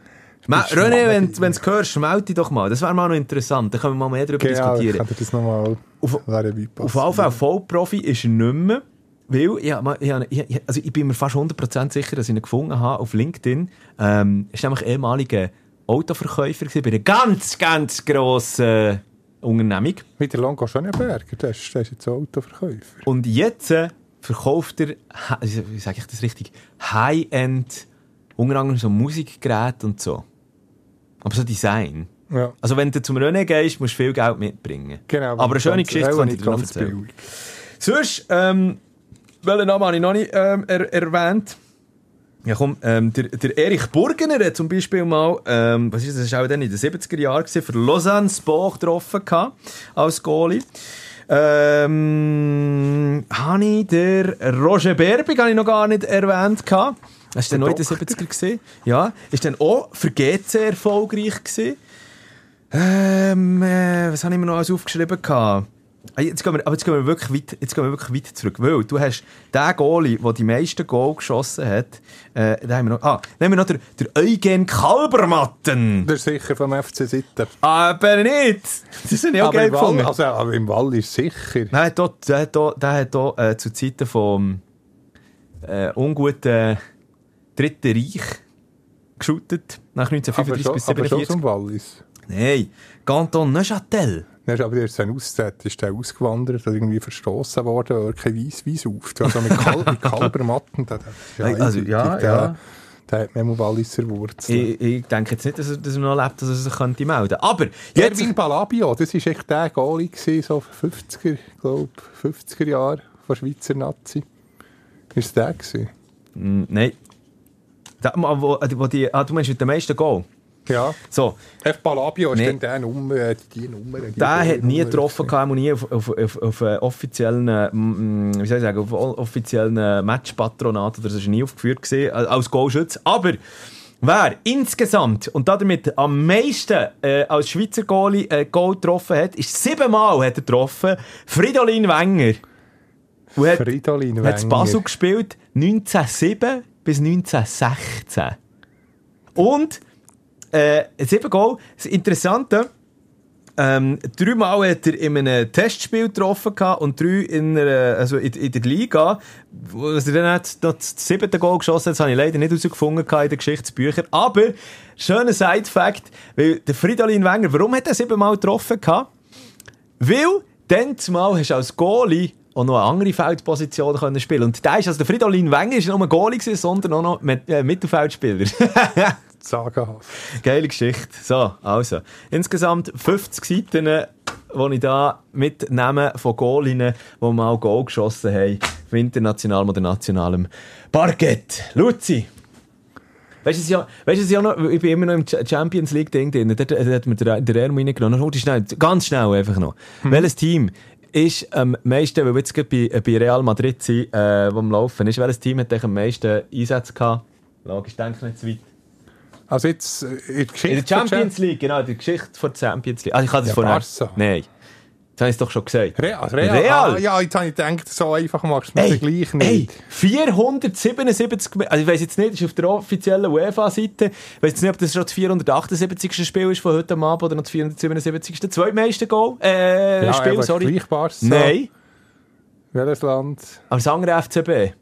Ma, Bei René, wenn du es hörst, schmelt dich doch mal. Das wäre mal noch interessant. Da können wir mal mehr darüber Genau, ich diskutieren. könnte das nochmal Auf-. Auf jeden Fall, Vollprofi ist er nicht mehr. Weil, ich, ich, ich, ich- also ich bin mir fast 100% sicher, dass ich ihn gefunden habe auf LinkedIn. Ähm, ist nämlich ehemaliger Autoverkäufer gewesen, bei einer ganz, ganz grossen Unternehmung. Wie der Longo Schöneberger, der ist, der ist jetzt Autoverkäufer. Und jetzt äh, verkauft er, wie sage ich das richtig, High-End, unter anderem so Musikgeräte und so. Aber so Design. Ja. Also wenn du zum Rennen gehst, musst du viel Geld mitbringen. Genau. Aber eine schöne Geschichte kann ich nicht dir noch erzählen. billig. Sonst, ähm, welchen Namen habe ich noch nicht ähm, er erwähnt? Ja komm, ähm, der, der Erich Burgener hat zum Beispiel mal, ähm, was ist das, das war auch dann in den 70er Jahren, gewesen, für Lausanne Sport getroffen gehabt, als Goalie. Ähm, habe ich der Roger Berbig habe ich noch gar nicht erwähnt gehabt. Das war dann noch in den 70er gewesen. Ja, ist dann auch für GC erfolgreich gewesen. Ähm, äh, was habe ich mir noch alles aufgeschrieben gehabt? Jetzt gehen wir, aber jetzt gehen wir wirklich weit, jetzt gehen wir wirklich weit zurück. Weil du hast den Goalie, der die meisten Goal geschossen hat, äh, den haben wir noch, ah, nehmen wir noch den, den Eugen Kalbermatten. Das ist sicher vom FC Sitten. Aber nicht! Das habe ich auch Aber geil gefunden. also, aber im Wall ist sicher. Der dort, der hat dort, der hat dort äh, zu Zeiten vom äh, unguten Dritten Reich geschootet, nach Aber 1935 schon, bis aber schon 1947. zum Wallis. Nein, Canton Neuchâtel. Dann ist aber erst sein Auszeit, ist der ausgewandert oder irgendwie verstoßen worden, weil er kein Weiss-Weiss auf. Also mit, Kal mit Kalbermatten, der, der, ist Also, eindeutig, ja, der, ja. der hat mehr Walliser Wurzeln. Ich, ich denke jetzt nicht, dass er, dass er noch lebt, dass er sich könnte melden Aber jetzt... Erwin Balabio, das war echt der Goalie, gewesen, so 50er, glaube 50er Jahre von Schweizer Nazi. Ist der gewesen? Mm, Nein. Da, wo, wo die, ah, du meinst mit dem meisten Goal? Ja. So, F. Balabio ist Nee. dann der Nummer, äh, die Nummer. Die der hat nie getroffen, und nie auf, auf, auf, auf äh, offiziellen, äh, wie soll ich sagen, auf offiziellen Matchpatronat oder so ist nie aufgeführt gewesen, als Goalschütze. Aber wer insgesamt und damit am meisten äh, als Schweizer Goalie äh, Goal getroffen hat, ist siebenmal hat er getroffen, Fridolin Wenger. Und hat, Fridolin hat in Wenger. Basel gespielt 1907 bis 1916. Und äh, sieben Goal. Das Interessante, ähm, dreimal hat er in einem Testspiel getroffen und drei in, einer, also in, in der Liga. Was er dann hat, das siebte Goal geschossen hat, das habe ich leider nicht herausgefunden in den Geschichtsbüchern. Aber, schöner Side-Fact, weil der Fridolin Wenger, warum hat er siebenmal getroffen? Weil, dann zumal hast du als Goalie auch noch eine andere Feldposition können spielen Und da ist, also der Fridolin Wenger ist nicht nur Goalie sondern auch noch äh, Mittelfeldspieler. Sagenhaft. Geile Geschichte. So, also. Insgesamt 50 Seiten, die ich da mitnehme von Goalinnen, die mal Goal geschossen haben. Auf internationalem oder nationalem Parkett. Luzi. Weißt du, ja, weißt du, es ja noch, ich bin immer noch im Ch- Champions League-Ding drin. Dort, dort hat mir der, der Erm reingenommen. Noch schnell, ganz schnell einfach noch. Welches Team ist am meisten, weil wir jetzt bei, bei Real Madrid sind, äh, wo am Laufen ist, welches Team hat am meisten Einsätze gehabt? Logisch, denke nicht zu weit. Also jetzt äh, in der Geschichte. In der Champions League, genau, die Geschichte von der Champions League. Also ich hatte das Ja, vorher. Barca. Nein. Das habe ich doch schon gesagt. Real. Real. Real. Ah, ja, jetzt habe ich gedacht, so einfach machst du es Ey, gleich ey, nicht. 477, Me- also ich weiß jetzt nicht, das ist auf der offiziellen UEFA-Seite, ich weiß jetzt nicht, ob das schon das 478. Spiel ist von heute Abend oder noch das 477. Zweitmeiste Goal, äh, ja, Spiel, sorry. Gleich Barca. Nein, Welches Land? aber das andere FCB.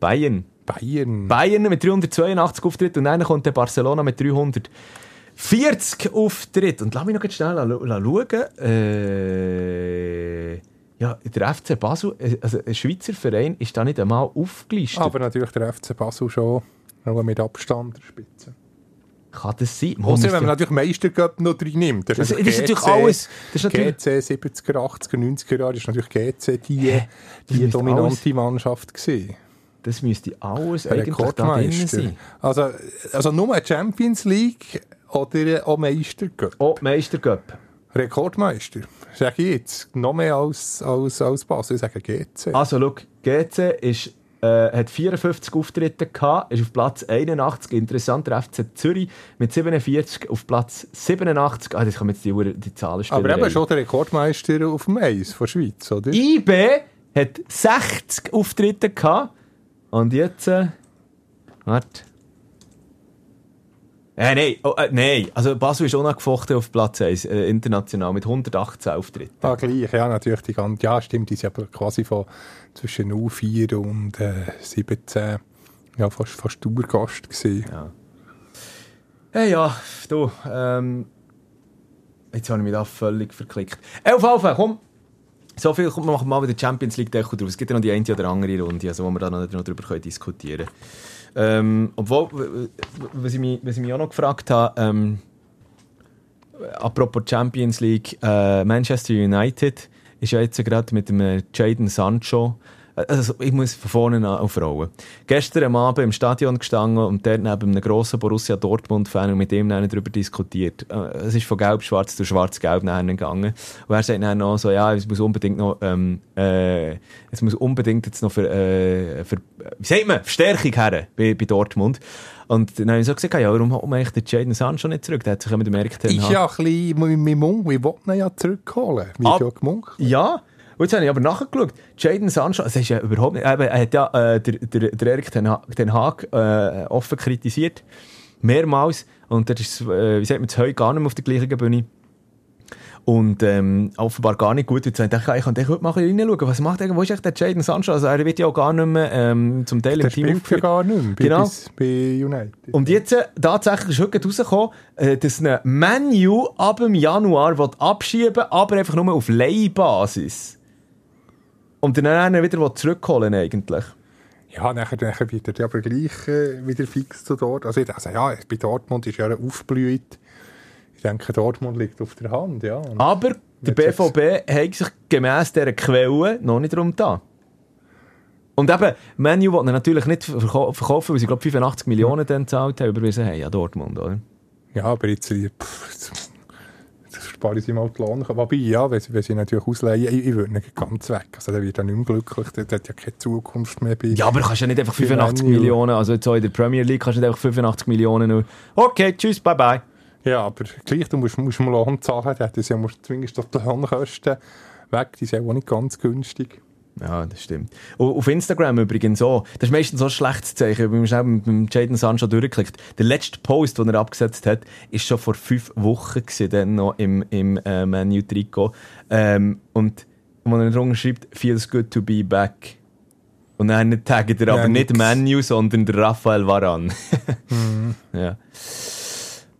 Bayern. Bayern. Bayern mit 382 Auftritt und dann kommt der Barcelona mit 340 Auftritt. Und lass mich noch schnell schauen. Äh, ja, der FC Basel, äh, also ein Schweizer Verein, ist da nicht einmal aufgelistet. aber natürlich der FC Basel schon. Nur mit Abstand der Spitze. Kann das sein? Man Außer wenn man ja- natürlich Meistercup noch drin nimmt. Das Das ist, das ist natürlich alles. Das ist natürlich, GC 70er, 80er, 90er Jahre ist natürlich GC die, die müsste dominante Mannschaft gewesen. Das müsste alles eigentlich da drin Rekordmeister. sein. Also, also nur Champions League oder auch Meistercup. Oh, Meistercup. Rekordmeister. Sage ich jetzt. Noch mehr als, als, als Basel. Ich sage GC. Also, schau, GC ist, äh, hat 54 Auftritte gehabt, ist auf Platz 81. Interessant, der FC Zürich mit 47 auf Platz 87. Ah, das kann jetzt die, Uhr- die Zahlen stellen. Aber eben schon der Rekordmeister auf dem Eis von der Schweiz, oder? IB hat 60 Auftritte gehabt. Und jetzt. Äh, warte. Äh, nein, oh, äh, nein. Also Basel ist unangefochten auf Platz 1, äh, international, mit 118 Auftritten. Ah, gleich, ja, natürlich. Die ganze, ja, stimmt, die sind aber quasi von zwischen 04 und äh, 17 ja, fast, fast Dauergast gewesen. Hey, ja, du, ähm, jetzt habe ich mich da völlig verklickt. Elf Alpha, komm! So viel kommt wir mal wieder Champions League Deckel drauf. Es gibt ja noch die eine oder andere Runde, also wo wir da noch, können diskutieren können. Ähm, obwohl, was ich, mich, was ich mich auch noch gefragt habe, ähm, apropos Champions League, äh, Manchester United ist ja jetzt gerade mit dem äh, Jadon Sancho also ich muss von vorne an aufrollen. Gestern am Abend im Stadion gestanden und dort neben einem grossen Borussia Dortmund-Fan und mit ihm dann darüber diskutiert. Äh, es ist von gelb-schwarz zu schwarz-gelb gegangen. Und er sagt dann noch so, ja, es muss unbedingt noch, ähm, äh, es muss unbedingt jetzt noch für, äh, für wie sagt man, Verstärkung her bei, bei Dortmund. Und dann habe ich so gesagt, ja, warum hat man eigentlich den Jadon Sancho nicht zurück? Der hat sich immer gemerkt, Ist ja ein bisschen mit Munk, wir wollten ihn ja zurückholen. Wie Ab, ja. Ja, und jetzt habe ich aber nachgeschaut. Jaden Sancho, das ist ja überhaupt nicht, er hat ja äh, der, der, der Erik Den Haag, Den Haag äh, offen kritisiert. Mehrmals. Und das ist, äh, wie sagt man, heute gar nicht mehr auf der gleichen Bühne. Und ähm, offenbar gar nicht gut. Jetzt dachte ich, ich könnte heute mal reinschauen. Was macht er? Wo ist eigentlich der Jaden Sancho? Also er wird ja auch gar nicht mehr ähm, zum Teil Der im Team spielt ja gar nicht mehr bei, Genau. bis- bei United. Und jetzt äh, tatsächlich ist heute rausgekommen, äh, dass ein Menu ab dem Januar will abschieben aber einfach nur auf Leihbasis. Und dann einen wieder zurückholen eigentlich. Ja, nachher, nachher wird er aber gleich äh, wieder fix zu dort. Also, ich- also ja, bei Dortmund ist ja eine Aufblüht. Ich denke, Dortmund liegt auf der Hand, ja. Und Aber der BVB hat sich gemäss dieser Quelle noch nicht darum getan. Und eben, Menu ihn natürlich nicht verkau- verkaufen, weil sie, glaube 85 Millionen dann gezahlt haben, überwiesen haben an Dortmund, oder? Ja, aber jetzt, pff, jetzt spare ich sie mal die Lohn. Wobei, ja, wenn sie, wenn sie natürlich ausleihen, ich, ich würde nicht ganz weg. Also, der wird dann nicht mehr glücklich, der, der hat ja keine Zukunft mehr bei. Ja, aber du kannst ja nicht einfach Für 85 Menu. Millionen, also jetzt auch in der Premier League kannst du nicht einfach 85 Millionen nur. Okay, tschüss, bye bye. Ja, aber gleich, du musst, musst mal Lohn zahlen, dann das ja musst zumindest die Lohnkosten weg, die sind auch nicht ganz günstig. Ja, das stimmt. Auf Instagram übrigens auch. Das ist meistens so ein schlechtes Zeichen, wenn man schnell mit dem Jaden Sancho durchklickt. Der letzte Post, den er abgesetzt hat, ist schon vor fünf Wochen gewesen, dann noch im, im äh, Menu-Trikot. Ähm, und wo er drunter schreibt, feels good to be back. Und dann taggt er Ja, aber nicht nix. Menu, sondern der Raphael Varan. Ja.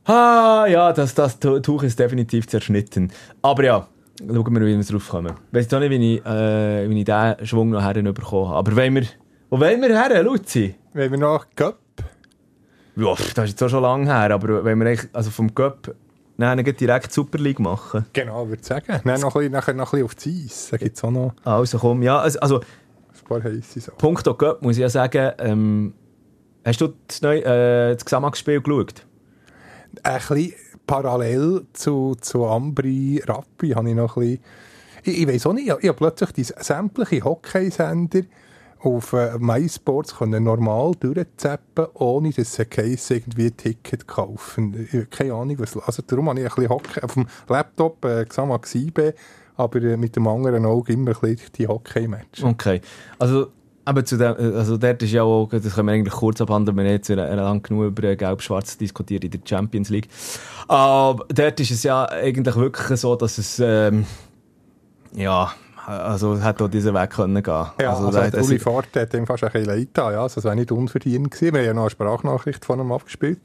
Ah, ja, das, das Tu- Tuch ist definitiv zerschnitten. Aber ja, schauen wir, wie wir drauf kommen. Ich weiss auch nicht, wie ich, äh, wie ich diesen Schwung noch herbekommen habe. Aber wollen wir, wo wollen wir her, Luzi? Wenn wir noch Göpp, Ja, das ist jetzt auch schon lange her, aber wenn wir eigentlich, also vom Cup nein, gleich direkt Super League machen. genau, würde ich sagen. Dann noch ein bisschen, nachher noch ein bisschen auf das Eis. Da gibt es auch noch Also komm, ja, also, also ein paar heisse Sachen. Punkto Cup muss ich ja sagen, ähm, hast du das, neu, äh, das Gesamtspiel geschaut? Ein bisschen parallel zu, zu Ambri Rappi habe ich noch ein bisschen... Ich, ich weiß auch nicht, ich, habe plötzlich die sämtliche Hockeysender auf äh, MySports können normal durchzappen, ohne dass sie Case irgendwie ein Ticket kaufen. Ich habe keine Ahnung, was... Also darum habe ich ein bisschen Hockey... Auf dem Laptop äh, Xamax 7, aber äh, mit dem anderen Auge immer ein bisschen die Hockey-Matches. Okay. Also, aber zu dem, also dort ist ja auch, das können wir eigentlich kurz abhandeln, wir haben jetzt äh, lang genug über äh, Gelb-Schwarz diskutiert in der Champions League. Aber dort ist es ja eigentlich wirklich so, dass es, ähm, ja, also es hätte auch diesen Weg können gehen. Ja, also, also, das- Uli Fahrt hat ihm fast ein bisschen leid getan, ja. Also, das wäre nicht unverdient gewesen. Wir haben ja noch eine Sprachnachricht von ihm abgespielt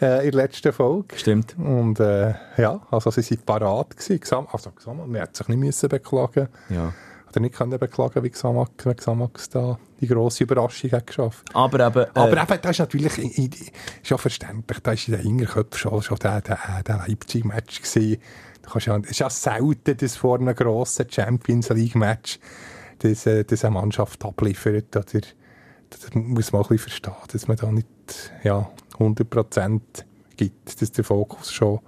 äh, in der letzten Folge. Stimmt. Und äh, ja, also sie waren parat gewesen. Gesam also Xamax, man hat sich nicht müssen beklagen Ja. Oder nicht können beklagen, wie Xamax, wie Xamax da die grosse Überraschung hat geschafft. Aber eben, äh, Aber eben, das ist natürlich ist ja verständlich, da ist in den Hinterköpfen schon, schon der, der, der Leipzig-Match gewesen. Du kannst ja, es ist ja selten, dass vor einem grossen Champions League-Match dass, äh, dass eine Mannschaft abliefert. Oder, das muss man auch ein bisschen verstehen, dass man da nicht ja, 100% gibt, dass der Fokus schon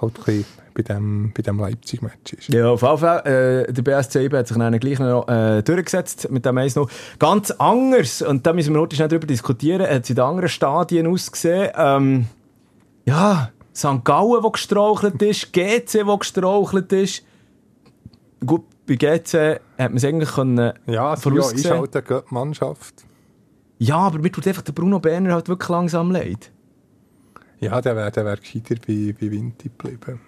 halt ein bisschen bei dem, bei dem Leipzig-Match ist. Ja, auf jeden Fall. Äh, der BSC hat sich dann gleich noch äh, durchgesetzt mit dem 1 Ganz anders, und da müssen wir heute schnell darüber diskutieren, hat es in den anderen Stadien ausgesehen. Ähm, ja, St. Gallen, der gestrauchelt ist, GC, der gestrauchelt ist. Gut, bei GC hat man es eigentlich können Ja, es ja, ist halt eine gute Mannschaft. Ja, aber mir tut einfach der Bruno Berner halt wirklich langsam leid. Ja, der wäre der wär gescheiter bei, bei Vinti geblieben.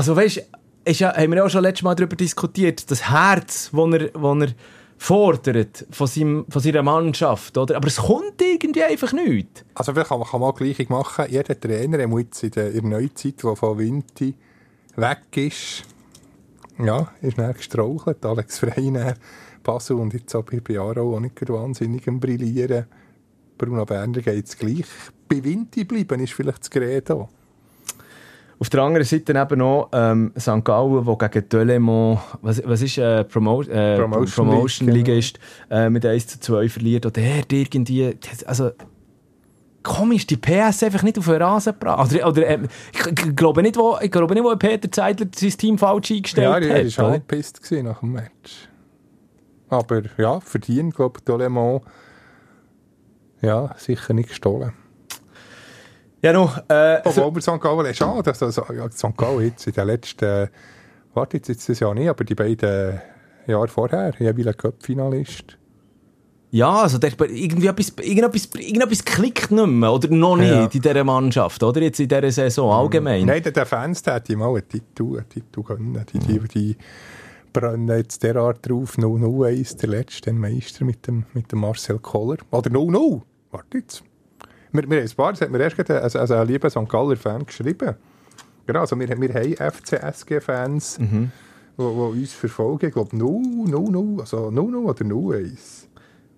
Also weißt ist ja, haben wir auch schon letztes Mal darüber diskutiert, das Herz, das er, er fordert von, seinem, von seiner Mannschaft, oder? Aber es kommt irgendwie einfach nicht. Also vielleicht kann man, kann man auch Gleichung machen. Jeder Trainer muss jetzt in der, in der Neuzeit, die von Vinti weg ist, ja, ist dann gestrauchelt. Alex Freiner, Basel und jetzt auch bei Jaro auch nicht wahnsinnig am Brillieren. Bruno Berner geht es gleich. Bei Vinti bleiben ist vielleicht das Gerät auch. Auf der anderen Seite eben noch ähm, St. Gallen, wo gegen Delemont, was, was ist äh, Promo äh, Promotion Promotion League, League ist, äh, mit 1 zu 2 verliert. Oder er hat irgendwie, also komisch, die PS einfach nicht auf den Rasen gebracht. Oder, oder äh, ich, glaube nicht, wo, ich glaube nicht, wo Peter Zeidler sein Team falsch eingestellt Ja, hat. er war angepisst gewesen nach dem Match. Aber ja, verdient, glaube ich, Dolemont. Ja, sicher nicht gestohlen. Ja, noch, äh, Obwohl wir St. Gallen ist schade, also, St. Gallen jetzt in den letzten, warte jetzt, jetzt das Jahr nicht, aber die beiden Jahre vorher, jeweils Cup-Finalist. ja, also der, irgendwie etwas, irgendetwas, irgendetwas klickt nicht mehr, oder noch nicht Ja. in dieser Mannschaft, oder jetzt in dieser Saison allgemein. Nein, den, den Fans der hätte ich mal einen Titel, einen Titel gönnen. Die, die, die brennen jetzt derart drauf. 0-0-1, der letzte den Meister mit dem, mit dem Marcel Koller. Oder 0-0. Warte jetzt. Wir, wir ein paar, das hat mir erst gerade also, also ein lieber St. Galler Fan geschrieben. Genau, also wir, wir haben FCSG-Fans, die Mhm. uns verfolgen. Ich glaube 0, 0, 0, also 0, 0 oder 0-1.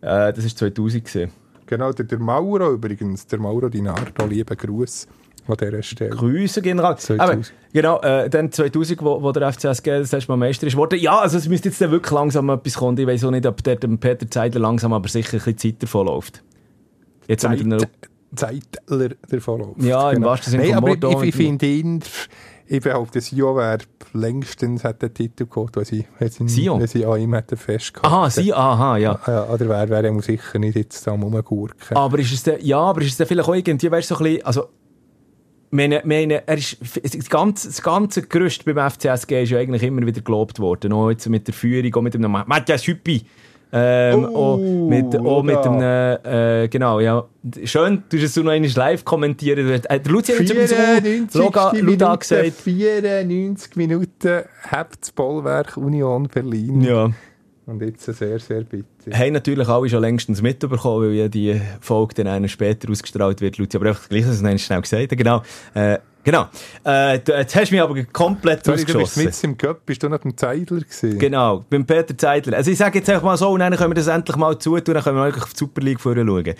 Äh, das war 2000. Gewesen. Genau, der, der Mauro übrigens, der Mauro Dinardo, lieben Gruß an dieser Stelle. Grüße General. 2000. Aber, genau, äh, dann 2000, wo, wo der FCSG das erste Mal Meister ist worden. Ja, also es müsste jetzt dann wirklich langsam etwas kommen. Ich weiß auch nicht, ob der dem Peter Zeidler langsam, aber sicher ein bisschen Zeit davon läuft. Jetzt mit einer, Zeitler davon läuft. Ja, im wahrsten Sinne Nein, aber ich, ich, finde ihn, ich behaupte, Sio wäre längstens hat den Titel geholt, wenn sie, wenn sie, wenn sie an ihm hätten festgehalten. aha, sie, aha, ja. Ja, oder wäre wär er sicher nicht jetzt am Rumgurken. Aber ist es dann, ja, aber ist es dann vielleicht auch irgendwie, weißt du, so ein bisschen, also, meine, meine, er ist, das ganze, das ganze Gerüst beim FCSG ist ja eigentlich immer wieder gelobt worden. Auch jetzt mit der Führung, auch mit dem Matthias Hüppi. Ähm, Oh, auch mit, auch mit dem, äh, genau, ja. Schön, du hast es so noch einmal live kommentieren. Äh, Der Luzi hat übrigens auch Loga, Luda gesagt. 94 Minuten hat das Bollwerk Union Berlin. Ja. Und jetzt sehr, sehr bitter. Haben natürlich alle schon längstens mitbekommen, weil ja die Folge dann einen später ausgestrahlt wird, Luzi. Aber einfach gleich, dass es schnell gesagt habe. Genau. Äh, genau. Äh, du- jetzt hast du mich aber komplett Sorry, du bist ausgeschossen. mit im Cup, bist du noch beim Zeidler gewesen? Genau, beim Peter Zeidler. Also ich sage jetzt einfach mal so, und dann können wir das endlich mal zutun, dann können wir eigentlich auf die Super League vorher schauen.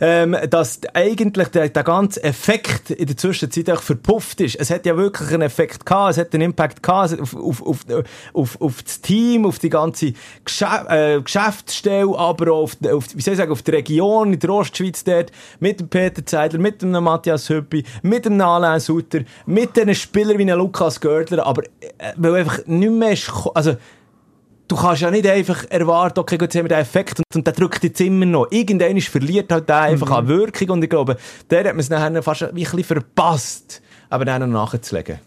Ähm, dass eigentlich der, der ganze Effekt in der Zwischenzeit auch verpufft ist. Es hat ja wirklich einen Effekt gehabt, es hat einen Impact gehabt auf, auf, auf, auf, auf das Team, auf die ganze Geschäf äh, Geschäftsstelle, aber auch auf, auf, wie soll ich sagen, auf die Region in der Ostschweiz dort, mit dem Peter Zeidler, mit dem Matthias Hüppi, mit dem Alain Sutter, mit diesen Spielern wie Lukas Gördler, aber äh, weil einfach nicht mehr ist, also du kannst ja nicht einfach erwarten, okay, jetzt haben wir den Effekt und, und der drückt jetzt immer noch. Irgendwann ist verliert halt der einfach an Wirkung und ich glaube, der hat man es nachher fast ein bisschen verpasst, aber dann noch nachzulegen.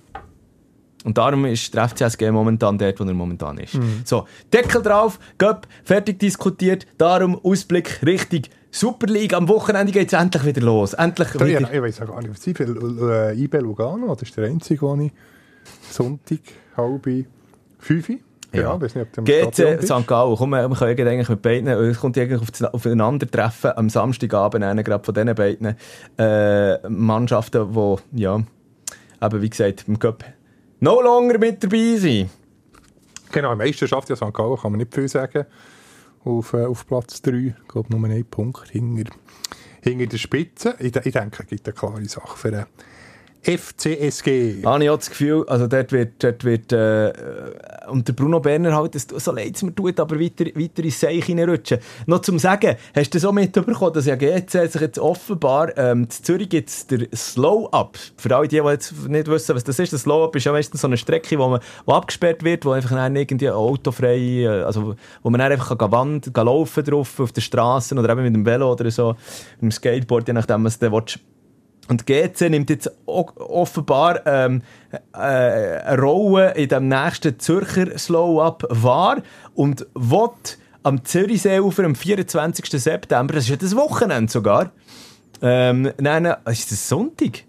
Und darum ist der FCSG momentan dort, wo er momentan ist. So, Deckel drauf, Göpp, fertig diskutiert, darum Ausblick richtig Super League. Am Wochenende geht es endlich wieder los. Endlich wieder. ja, ich weiß auch gar nicht, was ich will. Äh, IB Lugano, das ist der einzige, den ich Sonntag, halb fünf. Ja, weiß nicht, ob du im Stadion GC. St. Gallen, komm, wir können eigentlich mit beiden, es kommt eigentlich auf das Aufeinandertreffen am Samstagabend, einen, gerade von diesen beiden äh, Mannschaften, die, ja, eben wie gesagt, im Cup no longer mit dabei sind. Genau, Meisterschaft ja St. Gallen kann man nicht viel sagen. Auf, äh, auf Platz 3, ich glaube nur einen Punkt hinter, hinter der Spitze. Ich, ich denke, es gibt eine klare Sache für den FCSG. Habe ich auch das Gefühl, also dort wird, dort wird äh, und der Bruno Berner halt, das, so leid es mir tut, aber weiter, weiter ins Seich hineinrutschen. Noch zum Sagen, hast du auch mitbekommen, dass ja GC sich jetzt offenbar, ähm, in Zürich gibt es der Slow-Up. Für alle die, die jetzt nicht wissen, was das ist, der Slow-Up ist ja meistens so eine Strecke, wo man wo abgesperrt wird, wo einfach dann irgendwie autofrei, äh, also wo man dann einfach kann wand, kann laufen drauf auf der Straße oder eben mit dem Velo oder so, mit dem Skateboard, je nachdem, was du willst. Und GC nimmt jetzt offenbar ähm, äh, eine Rolle in dem nächsten Zürcher Slow-Up wahr und will am Zürichseeufer am 24. September, das ist ja das Wochenende sogar, ähm, nein, nein, ist das Sonntag?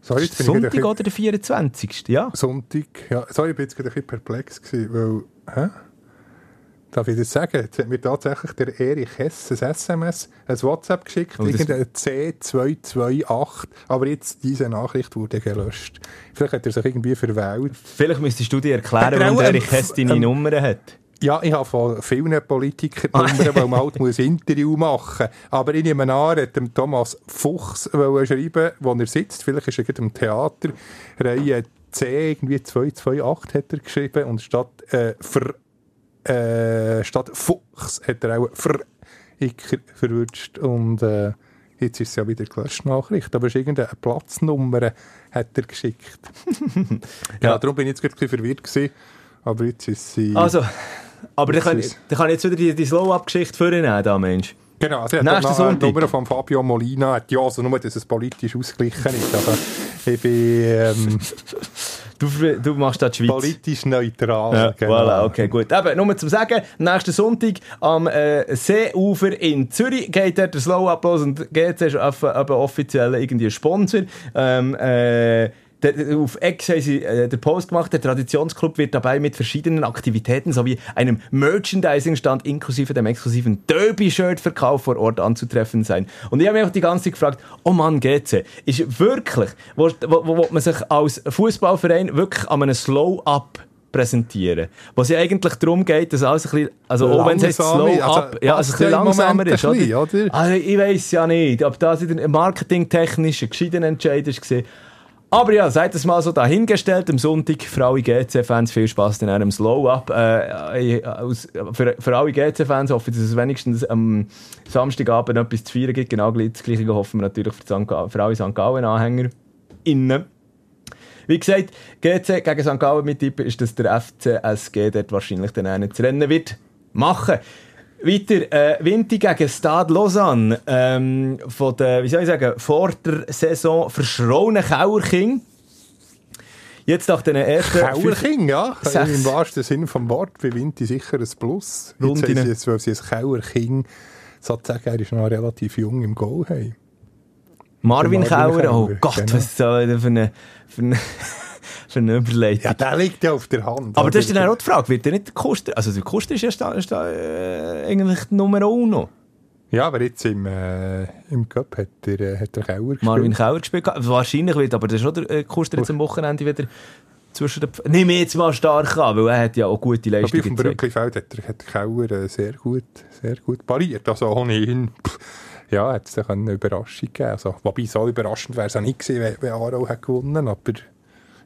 Sorry, Ist ich Sonntag oder der 24. Ja. Sonntag, ja. Sorry, ich bin jetzt gerade ein bisschen perplex gewesen, weil, hä? Darf ich das sagen? Jetzt hat mir tatsächlich der Erich Hess ein SMS, ein WhatsApp geschickt, Oh, irgendein C228, aber jetzt diese Nachricht wurde gelöscht. Vielleicht hat er sich irgendwie verwählt. Vielleicht müsstest du dir erklären, er warum der Erich Hess deine ähm, Nummer hat. Ja, ich habe von vielen Politikern Nummern, weil man halt muss ein Interview machen muss. Aber ich nehme an, hat dem Thomas Fuchs schreiben, wo er sitzt. Vielleicht ist er gerade im Theater. Reihe C, irgendwie 228 hat er geschrieben. Und statt, äh, ver, äh, statt Fuchs hat er auch ver Icker verwünscht. Und äh, jetzt ist es ja wieder gelöscht Nachricht. Aber es ist irgendeine Platznummer hat er geschickt. ja, Ja. darum bin ich jetzt gerade ein bisschen verwirrt gewesen. Aber jetzt ist sie... Also, aber dann kann, ist- kann ich jetzt wieder die, die Slow-Up-Geschichte vornehmen, da Mensch. Genau, also Nächsten Sonntag. eine Nummer von Fabio Molina, hat ja, also nur, dass es politisch ausgeglichen ist, aber ich bin ähm, Du, du machst da die Schweiz. politisch neutral. Ja, genau. voilà, okay, gut. Eben, nur zum Sagen, nächsten Sonntag am äh, Seeufer in Zürich geht der Slow-Up los und GC ist offiziell irgendwie Sponsor. Ähm, äh, auf X haben sie äh, den Post gemacht, der Traditionsclub wird dabei mit verschiedenen Aktivitäten sowie einem Merchandising-Stand inklusive dem exklusiven Derby-Shirt-Verkauf vor Ort anzutreffen sein. Und ich habe mich auch die ganze Zeit gefragt, oh Mann, GC, ist wirklich, wo, wo, wo man sich als Fußballverein wirklich an einem Slow-Up präsentieren. Wo es ja eigentlich darum geht, dass alles ein bisschen, also auch wenn es jetzt slow also up, ja, also ein bisschen langsamer ist, bisschen, oder? oder? Also ich weiß ja nicht, ob das wieder marketingtechnisch ein gescheiter Entscheid war. Aber ja, seid es mal so dahingestellt am Sonntag. Für alle GC-Fans viel Spaß in einem Slow-Up. Äh, aus- für, für alle GC-Fans hoffe ich, dass es wenigstens am Samstagabend etwas zu feiern gibt. Genau das Gleiche hoffen wir natürlich für, St. Für alle St. Gallen-Anhänger. Innen. Wie gesagt, GC gegen St. Gallen mit tippen ist, dass der FCSG dort wahrscheinlich dann nicht zu rennen wird machen. Weiter, äh, Vinti gegen Stade Lausanne. Ähm, von der, wie soll ich sagen, vor der Saison verschrauen Kauerking. Jetzt nach den ersten... Kauerking, ja. Sechs. Im wahrsten Sinne vom Wort bewinnt die sicher ein Plus. Jetzt sie jetzt, weil sie ein Kauerking sozusagen, er ist noch relativ jung im Goal haben. Marvin Marvin Kauer, oh Gott, genau. was ist das denn für eine, für eine, für eine Überleitung. Ja, der liegt ja auf der Hand. Aber das ist dann auch die Frage, wird der nicht der Kuster, also der Kuster ist ja sta, ist da, äh, eigentlich die Nummer uno. Ja, aber jetzt im, äh, im Cup hat der, äh, hat Kauer gespielt. Marvin Kauer gespielt. Wahrscheinlich wird aber das schon der äh, Kuster jetzt am Wochenende wieder zwischen den... Pf- Nimm jetzt mal stark an, weil er hat ja auch gute Aber auf Leistungen dem gezeigt. Brücklifeld hat der, hat Kauer äh, sehr gut, sehr gut pariert. Also ohnehin, pff, ja, hat es eine Überraschung gegeben. Also, wobei, so überraschend wäre es auch nicht gewesen, wenn, wenn Aarau hat gewonnen aber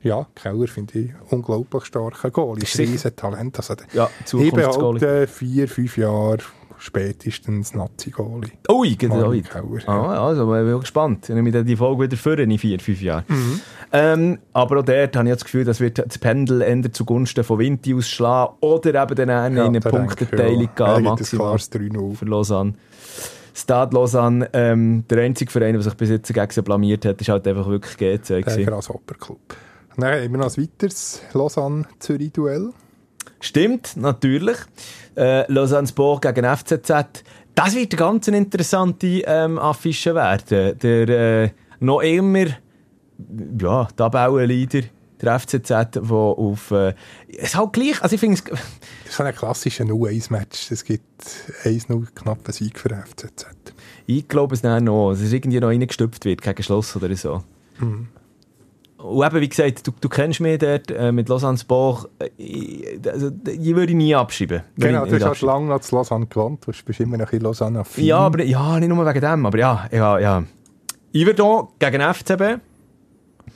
ja, Kauer finde ich unglaublich starker Goal. Ist ein riesen Talent. Also, Ja, ich behaupte, vier, fünf Jahre spätestens Nazi-Goalie. Ui, genau. Marvin Kauer, ja. Ah, ja, also, ich bin gespannt. Ich nehme die Folge wieder vor in vier, fünf Jahren. Mhm. Ähm, aber auch dort habe ich das Gefühl, das wird das Pendel eher zugunsten von Vinti ausschlagen oder eben dann in Ja, eine denke ich, Punkteteilung ja. Gehen, ein maximal klares 3-0. für Lausanne. Stade Lausanne, ähm, der einzige Verein, der sich bis jetzt gegen sie blamiert hat, ist halt einfach wirklich GC. Der gewesen. Grasshopper-Club. Dann haben wir noch ein weiteres Lausanne-Zürich-Duell. Stimmt, natürlich. Äh, Lausanne Sport gegen FCZ. Das wird eine ganz interessante ähm, Affische werden. Der äh, noch immer ja, Tabellenleader, der FCZ, der auf... Äh, es ist halt gleich, also ich finde es... Das ist ein klassischer 0-1-Match. Es gibt 1-0 knappen Sieg für FCZ. Ich glaube es nicht noch, dass es irgendwie noch reingestüpft wird gegen Schloss oder so. Und eben, wie gesagt, du, du kennst mich dort äh, mit Lausanne Sport. Äh, ich, also, die würde ich nie abschreiben. Genau, ich du hast halt lange noch zu Lausanne gewohnt. Du bist immer noch in Lausanne affin. Ja, aber ja, nicht nur wegen dem, aber ja, ja, ja. Iverdon gegen FCB.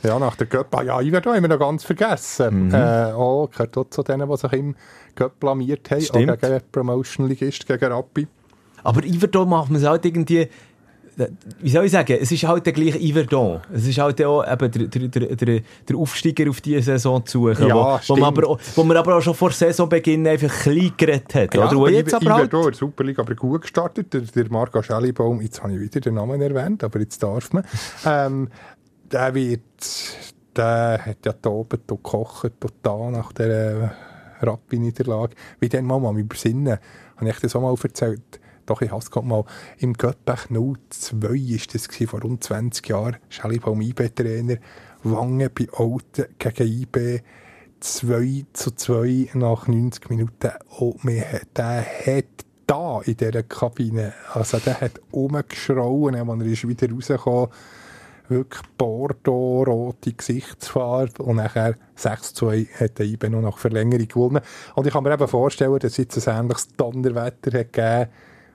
Ja, nach der Göpp. Ah ja, Iverdon haben wir noch ganz vergessen. Mhm. Äh, oh, gehört auch zu denen, die sich im Göpp blamiert haben. Stimmt. Auch gegen Promotion-Ligist, gegen Rappi. Aber Iverdon macht man es halt irgendwie. Wie soll ich sagen? Es ist halt der gleiche Iverdon. Es ist halt auch eben der, der, der, der, Aufsteiger auf diese Saison zu suchen. Ja, wo, wo, man aber, auch- wo man aber auch schon vor Saisonbeginn einfach klein geredet hat. Ja, oder? Wo aber jetzt aber halt, Iverdon in der Superliga aber gut gestartet. Der, der Marco Schellibaum, jetzt habe ich wieder den Namen erwähnt, aber jetzt darf man. Ähm, der wird, der hat ja toben und gekocht da nach der Rappi-Niederlage. Wie dann mal mal übersinnen, habe ich das auch mal erzählt. Doch, gerade mal. Im Göttbach 02 ist das gewesen, vor rund 20 Jahren. Schellibaum IB-Trainer. Wangen bei Alten gegen IB. 2 zu 2 nach 90 Minuten. Und mir hat, der hat da in dieser Kabine, also der hat rumgeschrauen, als er ist wieder rausgekommen wirklich Bordeaux-rote Gesichtsfarbe und nachher 6-2 hat der IB noch nach Verlängerung gewonnen. Und ich kann mir eben vorstellen, dass es jetzt ein ähnliches Donnerwetter hat gegeben,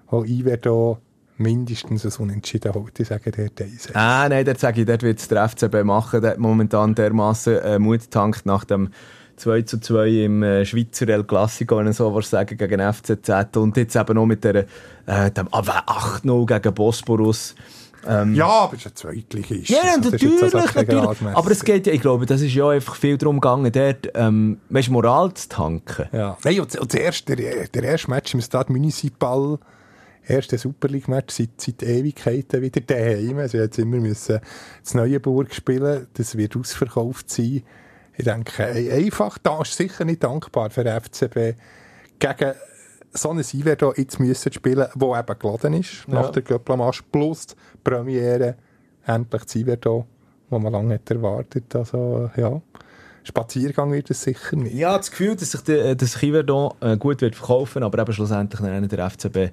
wo IB da mindestens ein Unentschieden holt. Ich sage der Deise. Ah, nein, dort sage ich, dort wird es der FCB machen. Der momentan dermassen äh, Mut tankt nach dem 2 zu 2 im äh, Schweizer El Clasico, wenn ich so was sagen, gegen FCZ. Und jetzt eben noch mit der, äh, dem 8-0 gegen Bosporus. Ähm, ja, aber es ist ein Zweitligist. Ja, Also, natürlich, natürlich. Aber es geht ja, ich glaube, das ist ja einfach viel darum gegangen, dort, ähm, weißt, Moral zu tanken. Ja. Nein, und, und das erste, der, der erste Match im Stade Municipal, erste Super League-Match seit, seit Ewigkeiten wieder daheim. Also jetzt immer müssen das Neuenburg spielen. Das wird ausverkauft sein. Ich denke, ein- einfach, da ist sicher nicht dankbar für den FCB gegen so ein Iverdo jetzt müssen spielen, wo eben geladen ist, nach der Göpplermarsch, plus die Premiere, endlich das Iverdo, wo man lange hat erwartet. Also, ja, Spaziergang wird es sicher nicht. Ja, das Gefühl, dass sich der, das Chiverdon äh, gut wird verkaufen, aber eben schlussendlich dann der FCB,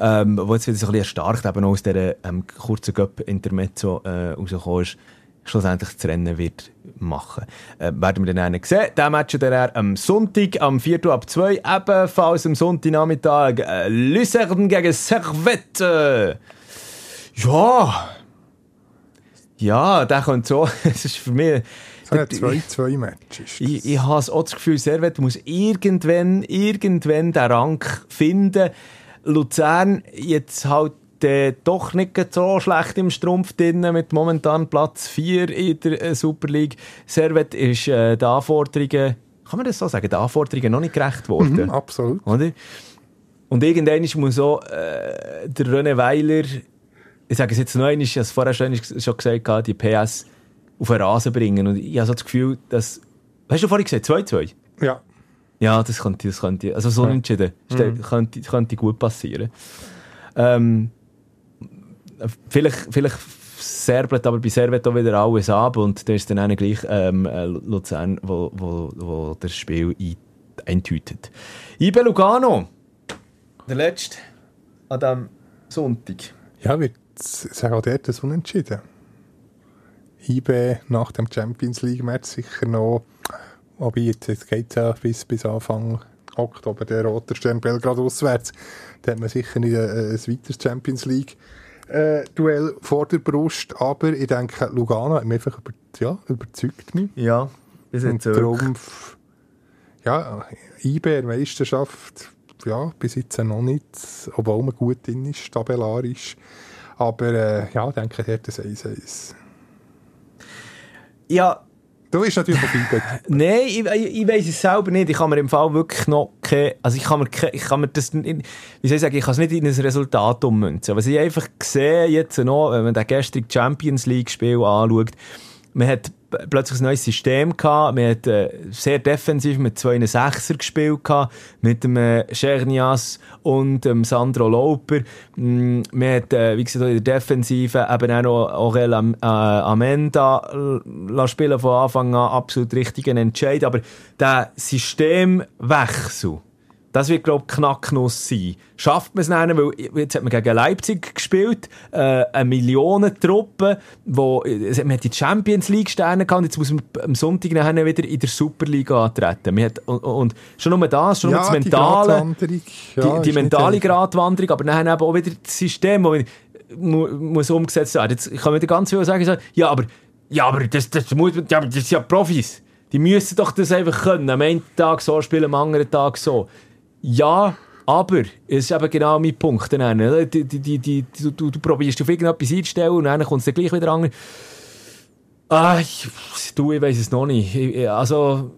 ähm, wo jetzt wieder so ein bisschen erstarkt eben aus dieser ähm, kurzen Göpp-Intermezzo äh, rausgekommen ist, schlussendlich das Rennen wird machen. Äh, werden wir dann einen sehen. Der Match der er am Sonntag, am 4. ab 2, ebenfalls am Sonntagnachmittag, äh, Luzern gegen Servette. Ja. Ja, der könnte so, es ist für mich... So ein 2-2-Match ist Ich, ich habe auch das Gefühl, Servet muss irgendwann, irgendwann den Rang finden. Luzern jetzt halt äh, doch nicht so schlecht im Strumpf drin, mit momentan Platz 4 in der äh, Super League. Servet ist äh, den Anforderungen, kann man das so sagen, den Anforderungen noch nicht gerecht worden. Mhm, absolut. Oder? Und irgendwann muss auch äh, der René Weiler, ich sage es jetzt noch einmal, ich habe es vorher schon, schon gesagt, gehabt, die PS auf den Rasen bringen. Und ich habe so das Gefühl, dass... Hast du vorhin gesagt, 2-2? Ja. Ja, das könnte, das könnte, also so entschieden, könnte, könnte gut passieren. Ähm, vielleicht, vielleicht serbelt aber bei Servet auch wieder alles ab und da ist dann auch gleich ähm, äh, Luzern, wo, wo, wo das Spiel ein, eintütet. IB Lugano, der letzte an diesem Sonntag. Ja, wird es auch dort ein Unentschieden. IB nach dem Champions League-Match sicher noch, wobei jetzt, jetzt geht es ja bis, bis Anfang Oktober, der Roter Stern Belgrad auswärts, da hat man sicher nicht ein, ein weiteres Champions League äh, Duell vor der Brust, aber ich denke, Lugano hat mich einfach über, ja, überzeugt mich. Ja, bis Und jetzt wirklich. darum, f- ja, IB in der Meisterschaft, ja, bis jetzt noch nicht, obwohl man gut drin ist, tabellarisch. Aber äh, ja, ich denke, der hat das 1-1. Ja, Du bist natürlich auf IB. Nein, ich, ich, weiß es selber nicht. Ich kann mir im Fall wirklich noch keine, also ich kann mir, ich kann mir das, nicht- wie soll ich sagen, ich kann es nicht in ein Resultat ummünzen. Was ich einfach sehe jetzt noch, wenn man das gestrige Champions League Spiel anschaut, man hat plötzlich ein neues System gehabt, man hat äh, sehr defensiv mit zwei Sechser gespielt gehabt, mit dem äh, und dem Sandro Lauper. Mm, man hat, äh, wie gesagt, in der Defensive eben auch noch Aurel Am äh, Amenda spielen von Anfang an, absolut richtigen Entscheid. Aber der Systemwechsel, das wird, glaube ich, Knacknuss sein. Schafft man es dann, weil jetzt hat man gegen Leipzig gespielt, äh, eine Millionentruppe, wo, man hat die Champions League Sterne gehabt, jetzt muss man am Sonntag nachher wieder in der Superliga antreten. Man hat, und, und schon nur das, schon nur das die Mentale, Gratwanderung, ja, die, die nicht mentale. Gratwanderung, aber dann eben auch wieder das System, das mu muss umgesetzt werden. Jetzt kann man wieder ganz viel sagen, ja, aber, ja, aber das, das, muss, ja, aber das sind ja Profis. Die müssen doch das einfach können. Am einen Tag so spielen, am anderen Tag so. Ja, aber, es ist eben genau mein Punkt. Dann, oder? die, die, die, du, du, du probierst auf irgendetwas einzustellen und dann kommt es dann gleich wieder an. Ah, ich, du, ich weiß es noch nicht. Ich, ich- also,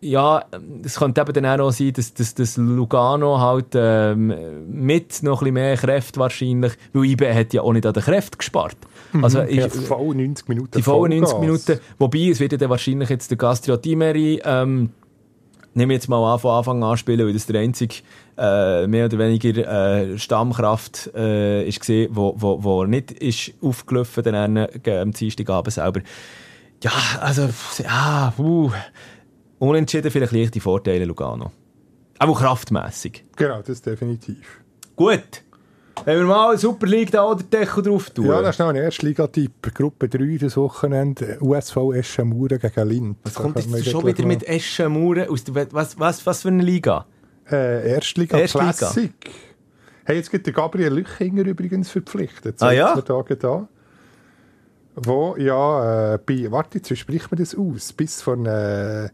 ja, es könnte eben dann auch noch sein, dass, dass, dass Lugano halt ähm, mit noch ein bisschen mehr Kräfte wahrscheinlich, weil IB hat ja auch nicht an den Kräften gespart. Also, Ja, ich, voll 90 Minuten. die vollen 90 Vollgas. Minuten. Wobei, es wird ja dann wahrscheinlich jetzt der Gastro Timeri, ähm, nehmen wir jetzt mal an, von Anfang an spielen, weil das der einzige, äh, mehr oder weniger, äh, Stammkraft, äh, ist gesehen, wo, wo, wo er nicht ist aufgelaufen, dann äh, am Dienstagabend selber. Ja, also, ja, uh, unentschieden vielleicht leichte Vorteile Lugano. Aber auch kraftmässig. Genau, das definitiv. Gut. Wenn wir mal Super League da oder Deckel drauf tun. Ja, das ist noch ein Erstligatipp. Gruppe 3 das Wochenende. USV Eschenmauer gegen Linz. Was kommt Da jetzt schon wieder mit Eschenmauern aus der? Was, was, was für eine Liga? Äh, Erstliga, Erstliga. Classic. Hey, jetzt gibt der Gabriel Lüchinger übrigens verpflichtet. Ah, ja? Tagen da. Wo, ja, äh, bei, warte, jetzt, spricht man das aus? Bis von, äh,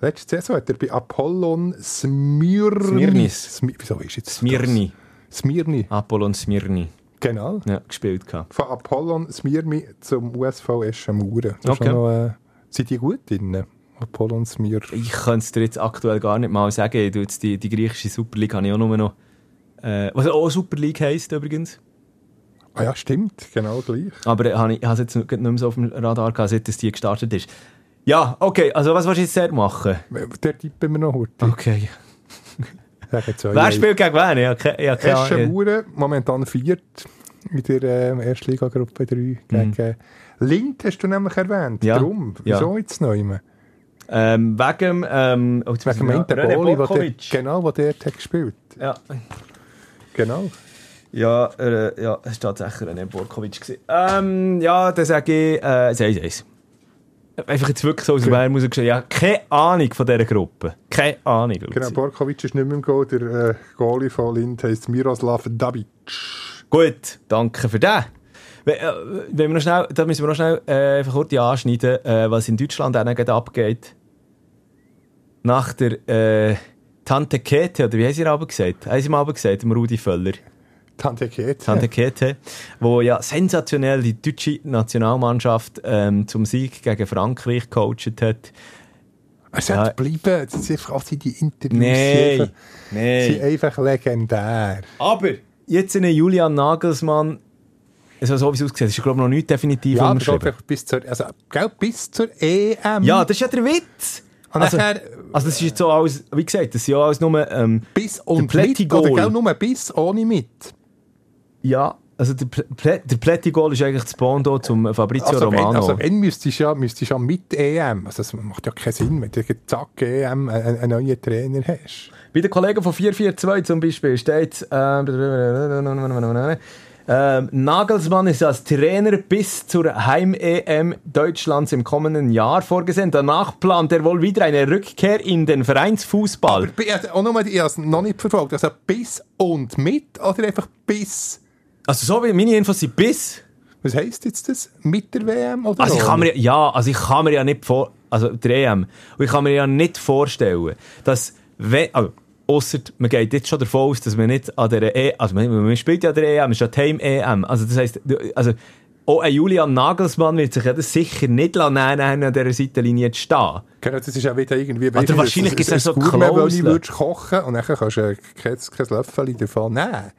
letzte Saison hat er bei Apollon Smyrni. Smyrnis. Smi Wieso ist jetzt Smirni. das? Smyrni, Apollon Smirni. genau. Ja, gespielt gehabt. Von Apollon Smyrni zum USV Eschenmauer. Okay. Noch, äh, sind die gut drin? Apollon Smyr. Ich könnte es dir jetzt aktuell gar nicht mal sagen. Ich jetzt die, die griechische Super League habe ich auch nur noch. Äh, was auch Super League heisst übrigens. Ah ja, stimmt, genau gleich. Aber äh, habe ich habe es jetzt nicht mehr so auf dem Radar gehabt, seit die gestartet ist. Ja, okay, also was willst du jetzt machen? Der tippen wir noch heute. Okay. Wer spielt gegen wen? Ja, ke- ja, keine Ahnung. Eschenmauer, momentan viert in der ähm, Erstliga-Gruppe 3 gegen Lind, hast du nämlich erwähnt. Mhm. Ja. Drum. Ja. Wieso jetzt noch immer? Ähm, wegen, ähm, oh, Wegen ich dem René Boli, der, genau, wo der hat gespielt. Ja, Genau. ja, äh, ja, es war tatsächlich René Borkovic. Ähm, ja, dann sage ich, äh, 1-1. Einfach jetzt wirklich so aus dem Okay. Wärme rausgeschrieben. Ja, keine Ahnung von dieser Gruppe. Keine Ahnung. Luzi. Genau, Borkovic ist nicht mehr im Goal. Der äh, Goalie von Lind heisst Miroslav Dabic. Gut, danke für das. Wenn, äh, wenn wir noch schnell, da müssen wir noch schnell äh, einfach kurz anschneiden, äh, was in Deutschland auch gerade abgeht. Nach der äh, Tante Kete, oder wie haben sie aber gesagt? Haben sie mal aber gesagt, dem Rudi Völler. Tante Kete. Tante Kete, wo ja sensationell die deutsche Nationalmannschaft ähm, zum Sieg gegen Frankreich gecoacht hat. Sollte Ja. bleiben. Das sind einfach, die Interviews Nein, einfach, sind einfach legendär. Aber jetzt eine Julian Nagelsmann, also so wie es aussieht, ist glaube ich noch nicht definitiv Ja, ist unterschrieben. bis zur, also, bis zur EM. Ja, das ist ja der Witz. Und Also, nachher- also das ist jetzt so alles, wie gesagt, das ist ja alles nur, ähm, bis und mit, oder nur bis, ohne mit. Ja, also der, Plä der Plättigol ist eigentlich das Bondo zum Fabrizio Also wenn, Romano. also wenn müsstest du ja, müsstest ja mit EM, also das macht ja keinen Sinn, wenn du zack EM einen, einen neuen Trainer hast. Bei den Kollegen von 442 zum Beispiel steht, ähm, ähm, Nagelsmann ist als Trainer bis zur Heim-EM Deutschlands im kommenden Jahr vorgesehen. Danach plant er wohl wieder eine Rückkehr in den Vereinsfußball. Aber also auch nochmal, ich habe es noch nicht verfolgt, also bis und mit oder einfach bis, Also so wie meine Infos sind bis. was heisst jetzt das, mit der WM oder Also ich kann mir, ja, also ich kann mir ja nicht vor, also der EM, und ich kann mir ja nicht vorstellen, dass, wenn, also, ausser, man geht jetzt schon davon aus, dass man nicht an der EM, also man, man spielt ja der EM, es ist ja Heim-EM, also das heisst, also, auch ein Julian Nagelsmann wird sich ja das sicher nicht lassen, an dieser Seitenlinie zu stehen. Genau, das ist ja wieder irgendwie... Oder wahrscheinlich gibt's ja so Gourmet, wenn du Klauseln. kochen und dann kannst du kein, kein Löffel davon nehmen.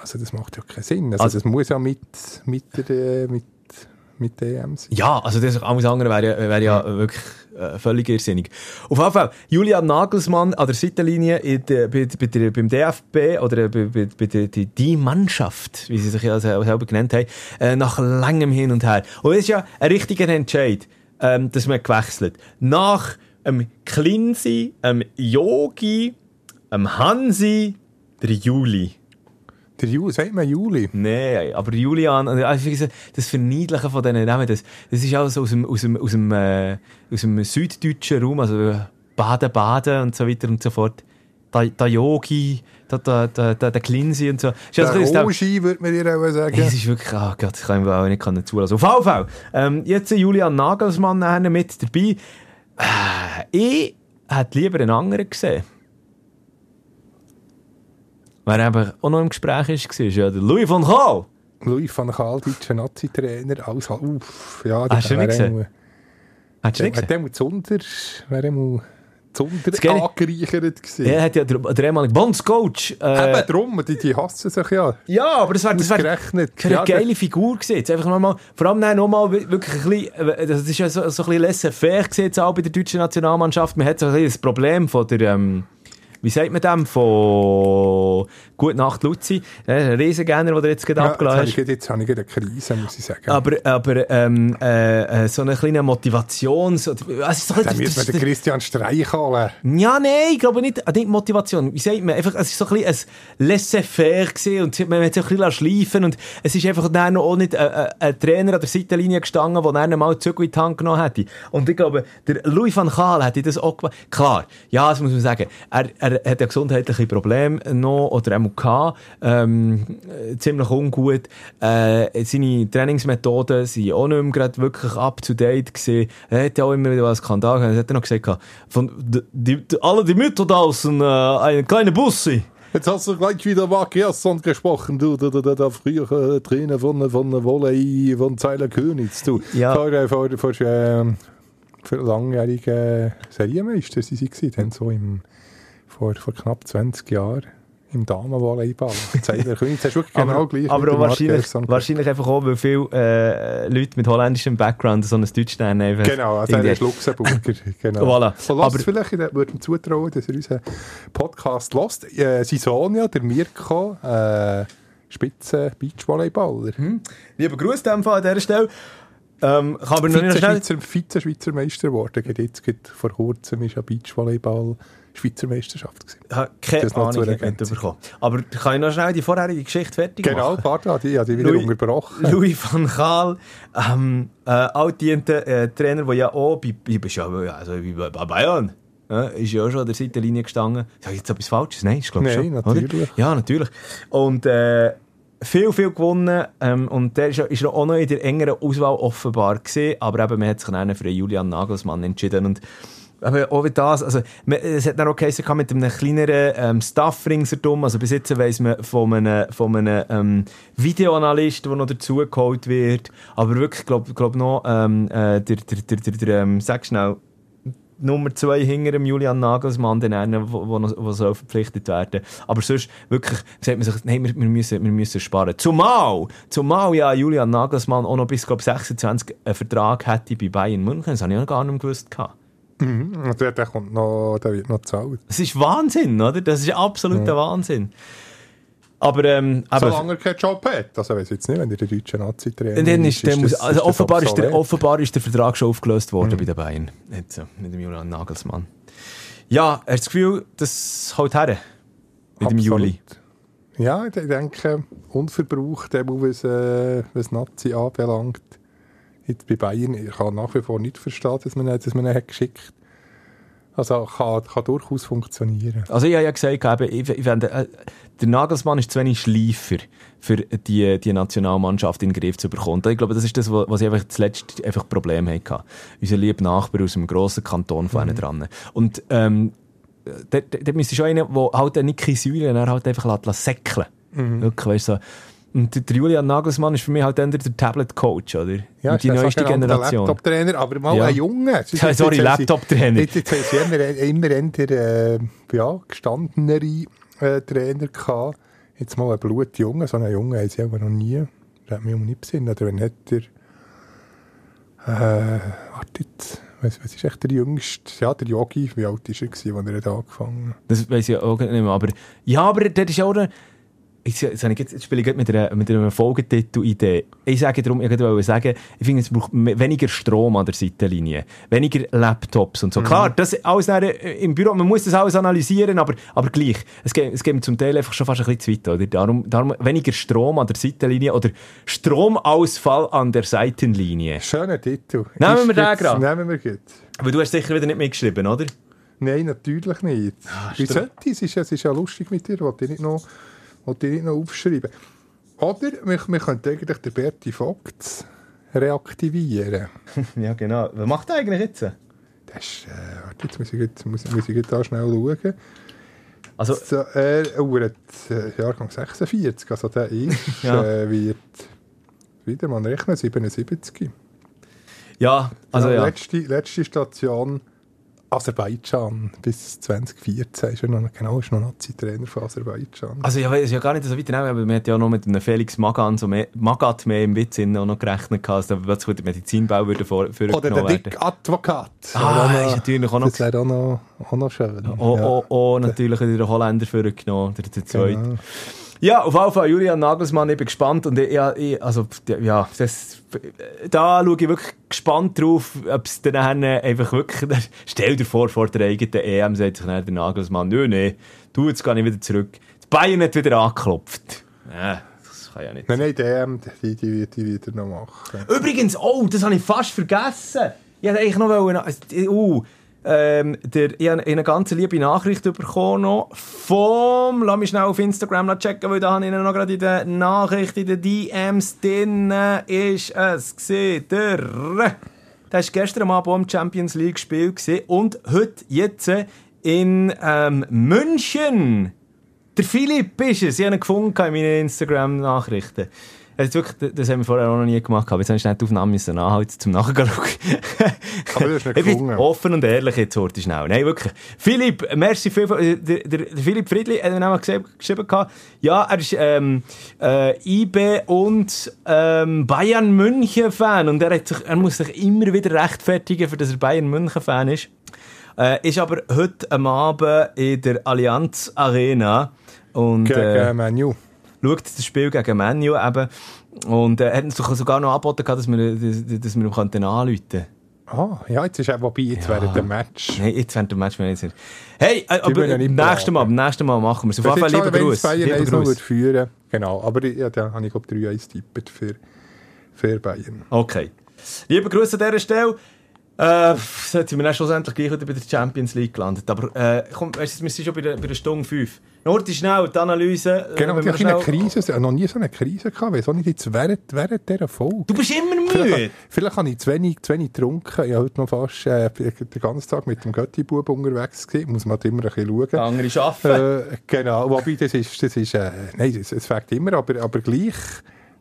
Also das macht ja keinen Sinn. Also, Also- das muss ja mit, mit, der, mit, mit der EM sein. Ja, also das alles andere wäre ja, wäre ja wirklich äh, völlig irrsinnig. Auf jeden Fall, Julian Nagelsmann an der Seitenlinie in der, bei, bei der, beim DFB oder bei, bei, bei der die, die Mannschaft, wie sie sich ja sel- selber genannt haben, äh, nach langem Hin und Her. Und es ist ja ein richtiger Entscheid, ähm, dass man gewechselt. Nach ähm, Klinsi, ähm, Yogi, ähm, Hansi, der Juli. Der Juli, sagt man Juli? Nein, aber Julian, also finde, das Verniedlichen von diesen Namen, das, das ist alles aus dem, aus dem, aus dem, äh, aus dem süddeutschen Raum, also Baden, Baden und so weiter und so fort. Der, der Yogi, der, der, der, der, der Klinsi und so. Ist Der also, Rogi, würde man dir auch sagen. es ist wirklich, ah Gott, ich kann ihm auch nicht zulassen. Auf Fall, ähm, jetzt Julian Nagelsmann mit dabei. Äh, ich hätte lieber einen anderen gesehen. Wer eben auch noch im Gespräch ist, war ja der Louis van Gaal. Louis van Gaal, deutscher Nazi-Trainer, alles uff, ja. Hast du nicht wäre gesehen? Hast du nicht gesehen? muss zunder, wäre mal zunder angereichert gewesen. Er hat ja der, der ehemalige Bondscoach. Äh, Eben drum, die, die hassen sich ja. ja, aber das wäre das wär, Ausgerechnet. wär eine Ja, geile Figur gewesen. Jetzt Einfach nochmal, vor allem dann nochmal wirklich ein bisschen, äh, das ist ja so, so ein bisschen laissez-faire gewesen, auch bei der deutschen Nationalmannschaft. Man hat so ein bisschen das Problem von der, ähm, wie sagt man dem, von Gute Nacht Luzi, äh, ein Riesengerner, der jetzt gerade Ja, abgeladen jetzt, hast. gerade- jetzt habe ich gerade eine Krise, muss ich sagen. Aber, aber ähm, äh, äh, so eine kleine Motivation, so, doch da nicht, müssen wir den Christian Streich holen. ja, nein, ich glaube nicht, äh, nicht Motivation. Wie sagt man? Einfach, es ist so ein bisschen ein Laissez-faire gewesen und man hat sich ein bisschen schleifen und es ist einfach dann auch nicht ein, ein, ein Trainer an der Seitenlinie gestanden, der dann mal Zügel in die Hand genommen hätte. Und ich glaube, der Louis van Gaal hätte das auch gemacht. Klar, ja, das muss man sagen. Er, er hat ja gesundheitliche Probleme noch, oder auch gehabt, ähm, äh, ziemlich ungut. Äh, seine Trainingsmethoden sind auch nicht mehr gerade wirklich up to date gewesen. Er hat ja auch immer wieder einen Skandal gehabt. Er hat ja noch gesagt, von, die, die, alle die Mütter draußen, äh, eine kleine Busse. Jetzt hast du gleich wieder Mark Gerson gesprochen, du, der, der, der frühere Trainer von, von Volley, von Zeiler Königs, du. Ja. Vor, äh, vor, vor, ähm, für langjährige Serienmeister sie sie gewesen, dann so im, vor, vor knapp 20 Jahren im Damenvolleyball. Zeiler Königs, hast du wirklich genau gleich aber mit dem Mark wahrscheinlich, wahrscheinlich einfach auch, weil viele äh, Leute mit holländischem Background so ein Deutsch einfach... Genau, also er ist Luxemburger. Genau. Voilà. Lasst Aber- vielleicht, ich würde ihm zutrauen, dass er unseren Podcast lässt. Äh, sein Sohn, ja, der Mirko, äh, Spitze Beachvolleyballer. Lieber Gruß an dieser Stelle. Ähm, kann aber noch nicht schnell... Vize-Schweizer Meister geworden. Jetzt vor kurzem ist ja Beachvolleyball Schweizer Meisterschaft gewesen. Ich habe keine Ahnung mitbekommen. Aber kann ich noch schnell die vorherige Geschichte fertig Genau, machen? pardon, die, ja, die wieder Louis- unterbrochen. Louis van Gaal, ähm, äh, altdienter äh, Trainer, der ja auch bei, bei, bei, ja, also bei, Bayern äh, ist ja auch schon an der Seitenlinie gestanden. Sag ich jetzt etwas Falsches? Nein, ich glaube Nein, schon. natürlich. Oder? Ja, natürlich. Und äh, viel, viel gewonnen. Ähm, und der ist, ja- ist ja auch noch in der engeren Auswahl offenbar gesehen. Aber eben, man hat sich dann für Julian Nagelsmann entschieden. Und aber auch wie das, also, es hat dann auch geheißen, mit einem kleineren ähm, Staff ringsherum, also bis jetzt weiss man von einem, von einem ähm, Videoanalyst, der noch dazugeholt wird, aber wirklich, glaub, glaub noch, ähm, äh, der, der, der, der, der ähm, sag schnell, Nummer zwei hinter dem Julian Nagelsmann, den einen, wo, wo soll verpflichtet werden. Aber sonst wirklich sagt man sich, nein, wir, wir, müssen, wir müssen sparen. Zumal, zumal ja Julian Nagelsmann auch noch bis, glaub, 26 einen Vertrag hätte bei Bayern München. Das habe ich noch gar nicht gewusst. Gehabt. Und der, der, kommt noch, der wird noch gezahlt. Das ist Wahnsinn, oder? Das ist absoluter Wahnsinn. Aber, ähm, aber Solange er keinen Job hat. Also, weiß jetzt nicht, wenn er der deutsche Nazi-Trainer dann ist, dann muss, das- also offenbar, ist der, obsolet. offenbar ist der Vertrag schon aufgelöst worden bei den Bayern. Jetzt, äh, mit dem Julian Nagelsmann. Ja, hast du das Gefühl, das haut her? Mit dem. Juli. Ja, ich denke, unverbraucht, eben, was, äh, was Nazi anbelangt. Jetzt bei Bayern, ich kann nach wie vor nicht verstehen, dass man, dass man ihn hat geschickt Also kann, kann durchaus funktionieren. Also ich habe ja gesagt, eben, ich, ich finde, äh, der Nagelsmann ist zu wenig Schleifer für die, die Nationalmannschaft in den Griff zu bekommen. Ich glaube, das ist das, was ich einfach zuletzt einfach Problem hatte. Unser lieber Nachbar aus einem grossen Kanton von mhm. dran. Und ähm, da, da, da müsste schon einer, der halt nicht keine Säulen, er halt einfach lässt, lässt säckeln. Mhm. Wirklich, weißt so. Und der- der Julian Nagelsmann ist für mich halt dann der Tablet-Coach, oder? Ja, die neueste Generation. Laptop-Trainer, aber mal Ja. ein Junge. Ja, sorry, Laptop-Trainer. Jetzt, jetzt haben sie immer, immer eher, äh, ja, gestandenere äh, Trainer gehabt. Jetzt mal ein Blutjunge, so einen Jungen haben sie aber noch nie. Das hat mich um nicht besinnt. Oder wenn hat der, äh, wartet, was, was ist echt der Jüngste? Ja, der Yogi, wie alt war er, als er hat angefangen hat? Das weiß ich auch nicht mehr. Aber, ja, aber das ist auch eine, ich, jetzt, habe ich jetzt, jetzt spiele ich mit einer, mit einer Folgetitel-Idee. Ich sage darum, ich wollte sagen, ich finde, es braucht weniger Strom an der Seitenlinie. Weniger Laptops und so. Klar, das alles äh, im Büro, man muss das alles analysieren, aber, aber gleich. Es geht, es geht zum Teil einfach schon fast ein bisschen zu weit, oder? Darum, darum weniger Strom an der Seitenlinie oder Stromausfall an der Seitenlinie. Schöner Titel. Nehmen Ist wir den jetzt- gerade. Nehmen wir gut. Aber du hast sicher wieder nicht mitgeschrieben, oder? Nein, natürlich nicht. Wie Stro- sollte? Es ist, ja- es ist ja lustig mit dir, wollte ich nicht noch, wollte ich nicht noch aufschreiben. Oder wir, wir könnten eigentlich den Berti Vogt reaktivieren. ja, genau. Was macht er eigentlich jetzt? Das ist, äh, warte, jetzt muss ich, jetzt, muss, muss ich jetzt da schnell schauen. Also, So, er, oh, er äh, Jahrgang 46, also der ist, Ja. äh, wird wieder mal rechnen, 77. ja, also ja, ja. Letzte, letzte Station Aserbaidschan bis 2014. Ist er noch, genau, ist noch Nazi-Trainer von Aserbaidschan. Also ja, ist ja gar nicht so weit nehmen, aber man hat ja noch mit einem Felix Magan, so mehr, Magat mehr im Witz auch noch gerechnet, gehabt, dass da plötzlich der Medizinbau würde vor, Oder der. Dick Advokat. Ah, Oder ist natürlich auch noch- Das wäre auch noch, auch noch schön. Oh, ja. oh, oh, natürlich wieder der Holländer vorgenommen, der, der zweite. Genau. Ja, auf jeden Fall Julian Nagelsmann, ich bin gespannt und ich, ja, ich, also, ja, das, da schaue ich wirklich gespannt drauf, ob es dann einfach wirklich, stell dir vor, vor der eigenen EM sagt sich dann der Nagelsmann, nö, nee, du, jetzt gehe ich wieder zurück. Die Bayern hat wieder angeklopft. Ja, das kann ja nicht Nein, nein, DM, die, die wird die wieder noch machen. Übrigens, oh, das habe ich fast vergessen. Ich wollte eigentlich noch wollen, uh, ähm, der, ich habe eine ganz liebe Nachricht bekommen noch vom, lass mich schnell auf Instagram checken, weil da habe ich noch gerade in den Nachrichten, in den DMs drin ist es gesehen, der, der war gestern am Abend im Champions League Spiel gewesen und heute, jetzt, in ähm, München. Der Philipp ist es. Ich habe ihn gefunden in meinen Instagram-Nachrichten. Das, ist wirklich, das haben wir vorher auch noch nie gemacht. Aber jetzt habe ich schnell die Aufnahme müssen anhalten, zum Nachschauen. Aber du hast bin gefunden. offen und ehrlich jetzt heute schnell. Nein, wirklich. Philipp, merci viel. Der, der, der Philipp Friedli hat mir nämlich geschrieben, ja, er ist ähm, äh, IB und ähm, Bayern München Fan und er, hat sich, er muss sich immer wieder rechtfertigen, für dass er Bayern München Fan ist. Äh, ist aber heute am Abend in der Allianz Arena und Gegen äh, äh, Manu. Schaut das Spiel gegen Manu eben und äh, hat uns sogar noch angeboten, dass wir, dass, dass wir ihm könnten anrufen könnten. Ah, ja, jetzt ist er, wobei, jetzt wäre der Match. Nein, jetzt während dem Match wenn ich nicht. Hey, äh, aber ja beim nächsten Mal, nächsten Mal machen wir es. Auf jeden Fall lieber Gruß. Bayern Lieber 1 noch Gruß. führen Genau, aber ja, da habe ich glaube 3-1 tippt für, für Bayern. Okay. Lieber Gruß an dieser Stelle. Äh, jetzt sind wir dann schlussendlich gleich wieder bei der Champions League gelandet. Aber äh, komm, weißt du, wir sind schon bei der, bei der Stunde 5. Nur die schnell, die Analyse. äh, Genau, die eine schnell- Krise, ich habe noch nie so eine Krise gehabt, weil so nicht jetzt während, während dieser Folge. Du bist immer müde. Vielleicht, vielleicht habe ich zu wenig, zu wenig getrunken. Ich habe heute noch fast äh, den ganzen Tag mit dem Götti-Bub unterwegs gewesen. Muss man halt immer ein bisschen schauen. Der andere arbeiten. Äh, genau, wobei das ist, das ist äh, nein, es, es fängt immer, aber, aber gleich,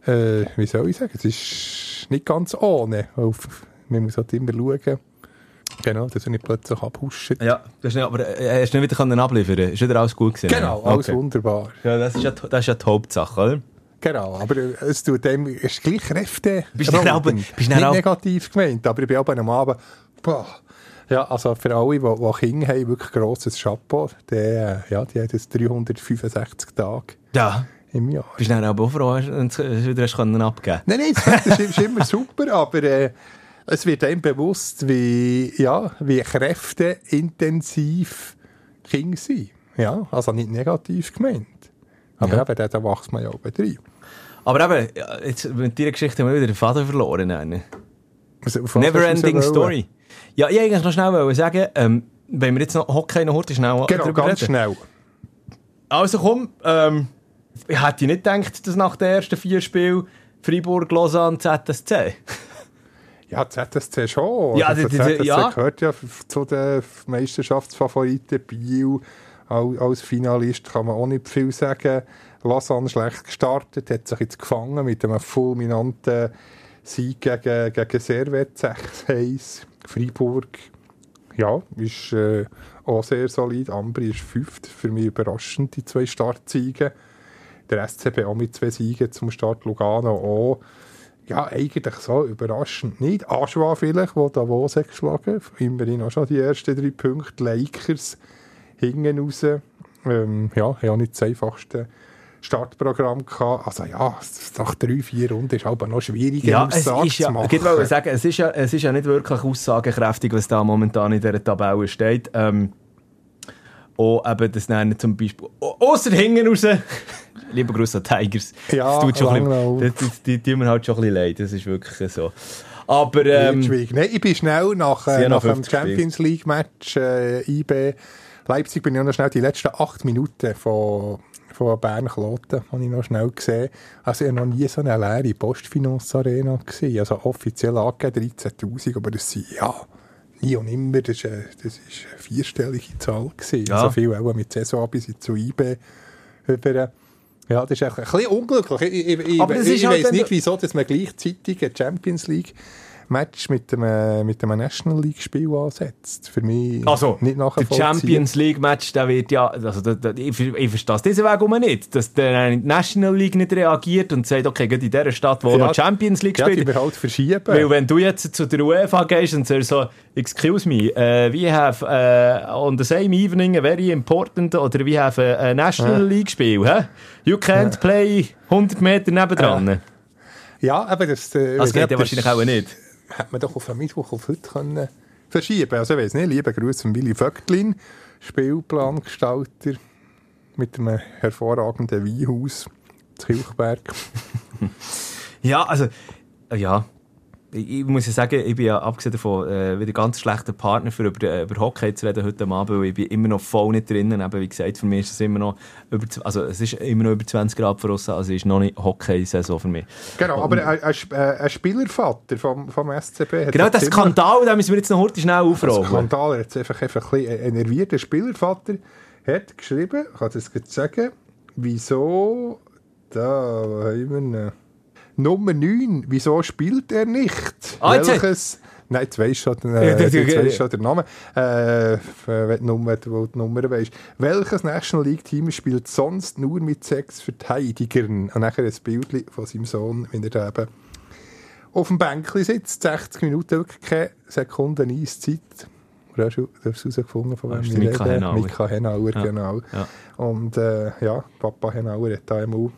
äh, wie soll ich sagen, es ist nicht ganz ohne. Man muss halt immer schauen, genau, dass er nicht plötzlich abhuscht. Ja, du hast nicht, aber äh, hast nicht wieder können abliefern Ist wieder alles gut gewesen? Genau, ja? alles Okay. wunderbar. Ja, das ist ja, das ist ja die Hauptsache, oder? Genau, aber äh, es tut dem, es ist gleich Kräfte. Bist du auch- bist du nicht auch- negativ gemeint, aber ich bin auch bei einem Abend, boah. Ja, also für alle, die, die Kinder haben, wirklich grosses Chapeau. Die, äh, ja, die haben jetzt 365 Tage Ja. im Jahr. Bist du dann aber auch froh, dass du es wieder abgeben Nein, nein, das ist, ist immer super, aber äh, es wird einem bewusst, wie, ja, wie kräfteintensiv Kinder sind. Ja, also nicht negativ gemeint. Aber Ja. eben, da, wächst man ja auch rein. Aber eben, jetzt, mit dieser Geschichte haben wir wieder den Faden verloren. Nein. Was- auf was Never hast du ending so wollen? story. Ja, ich eigentlich noch schnell sagen, ähm, wenn wir jetzt noch Hockey noch heute schnell Genau, ganz reden. schnell. Also komm, ähm, ich hätte nicht gedacht, dass nach den ersten vier Spielen Freiburg, Lausanne, ZSC. Ja, ZSC schon. Ja, also, die- die- ZSC ja. gehört ja zu den Meisterschaftsfavoriten. Biel al- als Finalist kann man auch nicht viel sagen. Lausanne schlecht gestartet, hat sich jetzt gefangen mit einem fulminanten Sieg gegen, gegen Servet 6-1. Freiburg, ja, ist äh, auch sehr solid. Ambri ist fünft, für mich überraschend, die zwei Startsiege. Der SCB auch mit zwei Siegen zum Start, Lugano auch. Ja, eigentlich so überraschend nicht. Aschwa vielleicht, wo Davos hat geschlagen Immerhin auch schon die ersten drei Punkte. Lakers hinten raus. Ähm, ja, auch nicht das einfachste Startprogramm gehabt. Also ja, nach drei, vier Runden ist aber noch schwieriger, Ja, es Aussage ist ja, zu machen. ich wollte sagen, es ist ja, es ist ja nicht wirklich aussagekräftig, was da momentan in dieser Tabelle steht. Ähm, auch eben das nennen zum Beispiel, außer hinten raus, lieber Gruß an Tigers, Ja, das tut schon ein bisschen, das, das, die tun mir halt schon ein bisschen leid, das ist wirklich so. Aber ähm. Nein, ich bin schnell nach, äh, nach dem 50 gespielt. Champions League Match äh, IB Leipzig bin ich noch schnell die letzten acht Minuten von, von Bern Kloten habe ich noch schnell gesehen. Also ich habe noch nie so eine leere Postfinance Arena gesehen. Also offiziell angegeben 13'000, aber das sind ja nie und immer, das ist eine vierstellige Zahl gewesen. Ja. Also viel auch mit Saison bis zu IB über ja, das ist echt ein bisschen unglücklich. Ich, ich, ich, ich, halt, wenn nicht, wieso dass man gleichzeitig eine Champions League Match mit dem, äh, mit dem National League Spiel ansetzt. Für mich Also, nicht der nachvollziehen. Champions League Match, der wird ja, also, da, da, ich, ich verstehe diesen Weg um nicht, dass der National League nicht reagiert und sagt, okay, gerade in dieser Stadt, wo Ja, noch Champions League Ja, spielt, wir halt verschieben. Weil wenn du jetzt zu der UEFA gehst und sagst so, excuse me, uh, we have uh, on the same evening a very important, oder we have a, a National League Spiel, hä? You can't play 100 Meter nebendran. ja, aber das, äh, Das weiss geht ja wahrscheinlich auch nicht. Hätte man doch auf den Mittwoch auf heute können verschieben Also, ich weiss nicht, lieber Gruß von Willy Vögtlin, Spielplangestalter mit einem hervorragenden Weinhaus zu Kilchberg. Ja, also, ja. Ich, muss ja sagen, ich bin ja abgesehen davon äh, wieder ganz schlechter Partner für über, äh, über Hockey zu reden heute Abend, weil ich bin immer noch voll nicht drinnen. Eben, wie gesagt, für mich ist es immer noch über, also es ist immer noch über 20 Grad draussen, also es ist noch nicht Hockey-Saison für mich. Genau, aber ein, äh, ein Spielervater vom, vom SCB hat Genau, jetzt der Skandal, den müssen wir jetzt noch heute schnell Der aufrollen. Skandal, hat einfach, einfach ein bisschen enerviert. Der Spielervater hat geschrieben, ich kann das jetzt sagen, wieso, da haben wir. Nummer 9, wieso spielt er nicht? Ah, Welches, nein, jetzt weisst du schon, äh, weisst du schon den Namen, äh, wenn du Nummer, wo die Nummer weisst. Welches National League Team spielt sonst nur mit sechs Verteidigern? Und nachher ein Bild von seinem Sohn, wenn er da eben auf dem Bänkli sitzt, 60 Minuten, wirklich keine Sekunden Eiszeit. Du hast du hast herausgefunden, von Ah, wem ist wir der Mika. Henauer. Mika Henauer, Ja. genau. Ja. Und äh, ja, Papa Henauer hat da immer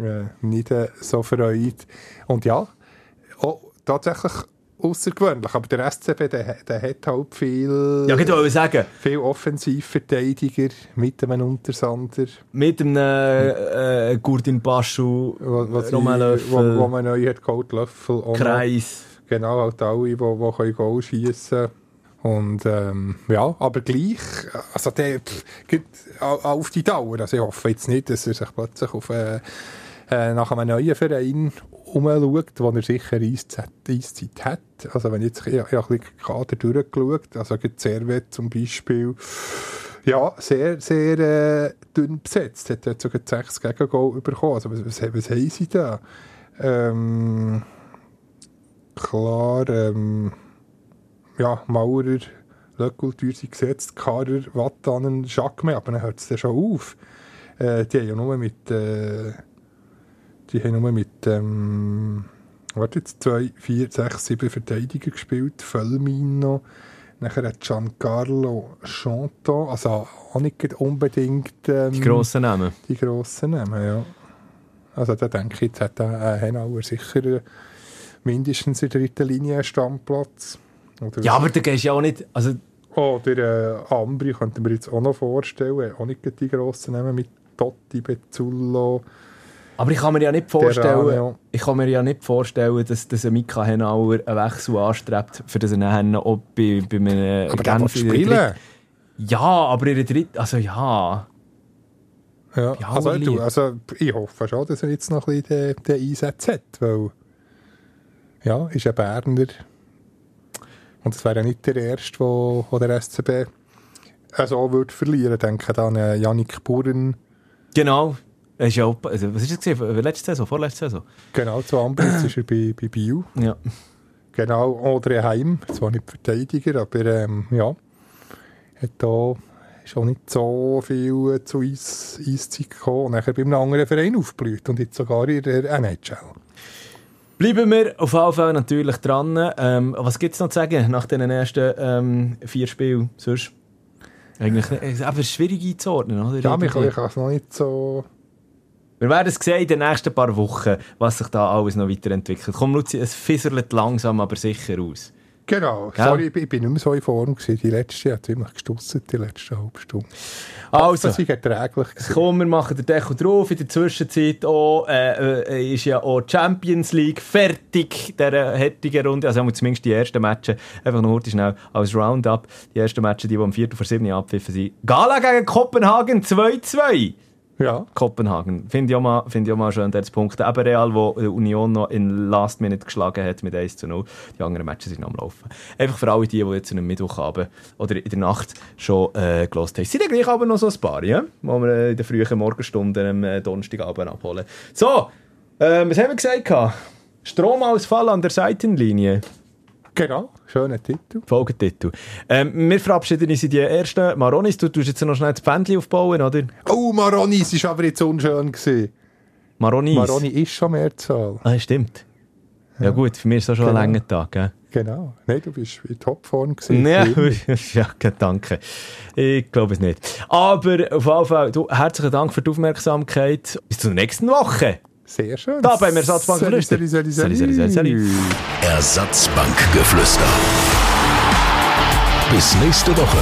äh, nicht äh, so freut. Und ja, auch tatsächlich außergewöhnlich. Aber der SCB, der, der hat halt viel, Ja, ich wollte sagen, viel Offensivverteidiger mit einem Untersander, mit einem äh, äh, Gurdin Baschu, wo, wo, wo, man neu hat geholt, Löffel. Kreis. Genau, halt alle, die, die können Goal schiessen Und ähm, ja, aber gleich, also der pff, geht au- auf die Dauer. Also ich hoffe jetzt nicht, dass er sich plötzlich auf, äh, äh, nach einem neuen Verein umschaut, wo er sicher Eiszeit, hat. Also wenn ich jetzt, ich, ich habe ein bisschen Kader durchgeschaut, also Servet zum Beispiel, ja, sehr, sehr äh, dünn besetzt. Hat dort sogar sechs Gegengol bekommen. Also was, was, was haben sie da? Ähm, klar, ähm, ja, Maurer, Löckultür sind gesetzt, Karer, Wattanen, Schakme, aber dann hört es dann schon auf. Äh, die haben ja nur mit, äh, die haben nur mit, ähm, warte jetzt, zwei, vier, sechs, sieben Verteidiger gespielt, Völlmino, nachher hat Giancarlo Chanton, also auch nicht unbedingt ähm, Die grossen Namen. die grossen Namen, ja. Also da denke ich, jetzt hat der äh, Henauer sicher äh, mindestens in der dritten Linie einen Stammplatz. Oder, Ja, aber da gehst du ja auch nicht, also oder äh, Ambri könnte man jetzt auch noch vorstellen. Auch nicht die grossen Namen mit Totti, Bezzullo. Aber ich kann mir ja nicht vorstellen, Ranio. ich kann mir ja nicht vorstellen, dass, dass ein Mika Henauer einen Wechsel anstrebt, für das er nachher auch bei, bei einem Aber Genf spielen. Ja, aber in der dritten, also ja. Ja, Ja, also, du, also ich hoffe schon, dass er jetzt noch ein bisschen den, den Einsatz hat, weil ja, ist ein Berner und es wäre ja nicht der erste, wo, wo der SCB also würde verlieren. Denke dann an Yannick Buren, Genau. Er ist ja auch, also, was ist das gewesen? Letzte Saison, vorletzte Saison? genau zu Ambri, jetzt ist er bei, bei Biel. Ja. Genau, oder Heim, zwar nicht Verteidiger, aber ähm, ja, hat da ist auch nicht so viel äh, zu Eis, Eiszeit gekommen und nachher bei einem anderen Verein aufgeblüht und jetzt sogar in der NHL. Bleiben wir auf jeden Fall natürlich dran. Ähm, was gibt es noch zu sagen nach den ersten ähm, vier Spielen? Sonst? Eigentlich nicht- es ist einfach schwierig einzuordnen, oder? Ja, ich kann es noch nicht so... Wir werden es sehen in den nächsten paar Wochen, was sich da alles noch weiterentwickelt. Komm, Luzi, es fisserlet langsam, aber sicher aus. Genau, Gell? sorry, ich bin, ich bin nicht mehr so in Form gewesen. Die letzte hat ziemlich gestusset, die letzte halbe Stunde. Also, Das war erträglich. gewesen. komm, wir machen den Deckel drauf. In der Zwischenzeit auch, äh, äh, ist ja auch Champions League fertig, der heutigen Runde. Also zumindest die ersten Matches. Einfach noch kurz schnell als Roundup. Die ersten Matches, die, die am 4. vor 7 abpfiffen sind. Gala gegen Kopenhagen 2-2. Ja, Kopenhagen. Finde ich, auch mal- finde ich auch mal schön, der Punkt. Eben Real, wo Union noch in Last Minute geschlagen hat mit 1 zu 0. Die anderen Matches sind noch am Laufen. Einfach für alle die, die jetzt am Mittwochabend oder in der Nacht schon äh, gelost haben. Sind ja gleich aber noch so ein paar, ja? Die wir äh, in den frühen Morgenstunden am äh, Donnerstagabend abholen. So, äh, was haben wir gesagt? Stromausfall an der Seitenlinie. Genau, schöner Titel. Folgetitel. Ähm, wir verabschieden uns in die ersten Maronis. Du tust jetzt noch schnell das Bändchen aufbauen, oder? Oh, Maronis ist aber jetzt unschön gewesen. Maronis. Maroni ist schon Mehrzahl. Ah, stimmt. Ja, gut, für mich ist das schon Genau. ein langer Tag, gell? Genau. Nein, du bist in Topform gewesen. Ja, ja, danke. Ich glaube es nicht. Aber auf jeden Fall, du, herzlichen Dank für die Aufmerksamkeit. Bis zur nächsten Woche. Sehr schön. Da beim Ersatzbank Sali, Flüster. sali, sali, Sali, sali. sali, sali, sali. Ersatzbankgeflüster. Bis nächste Woche.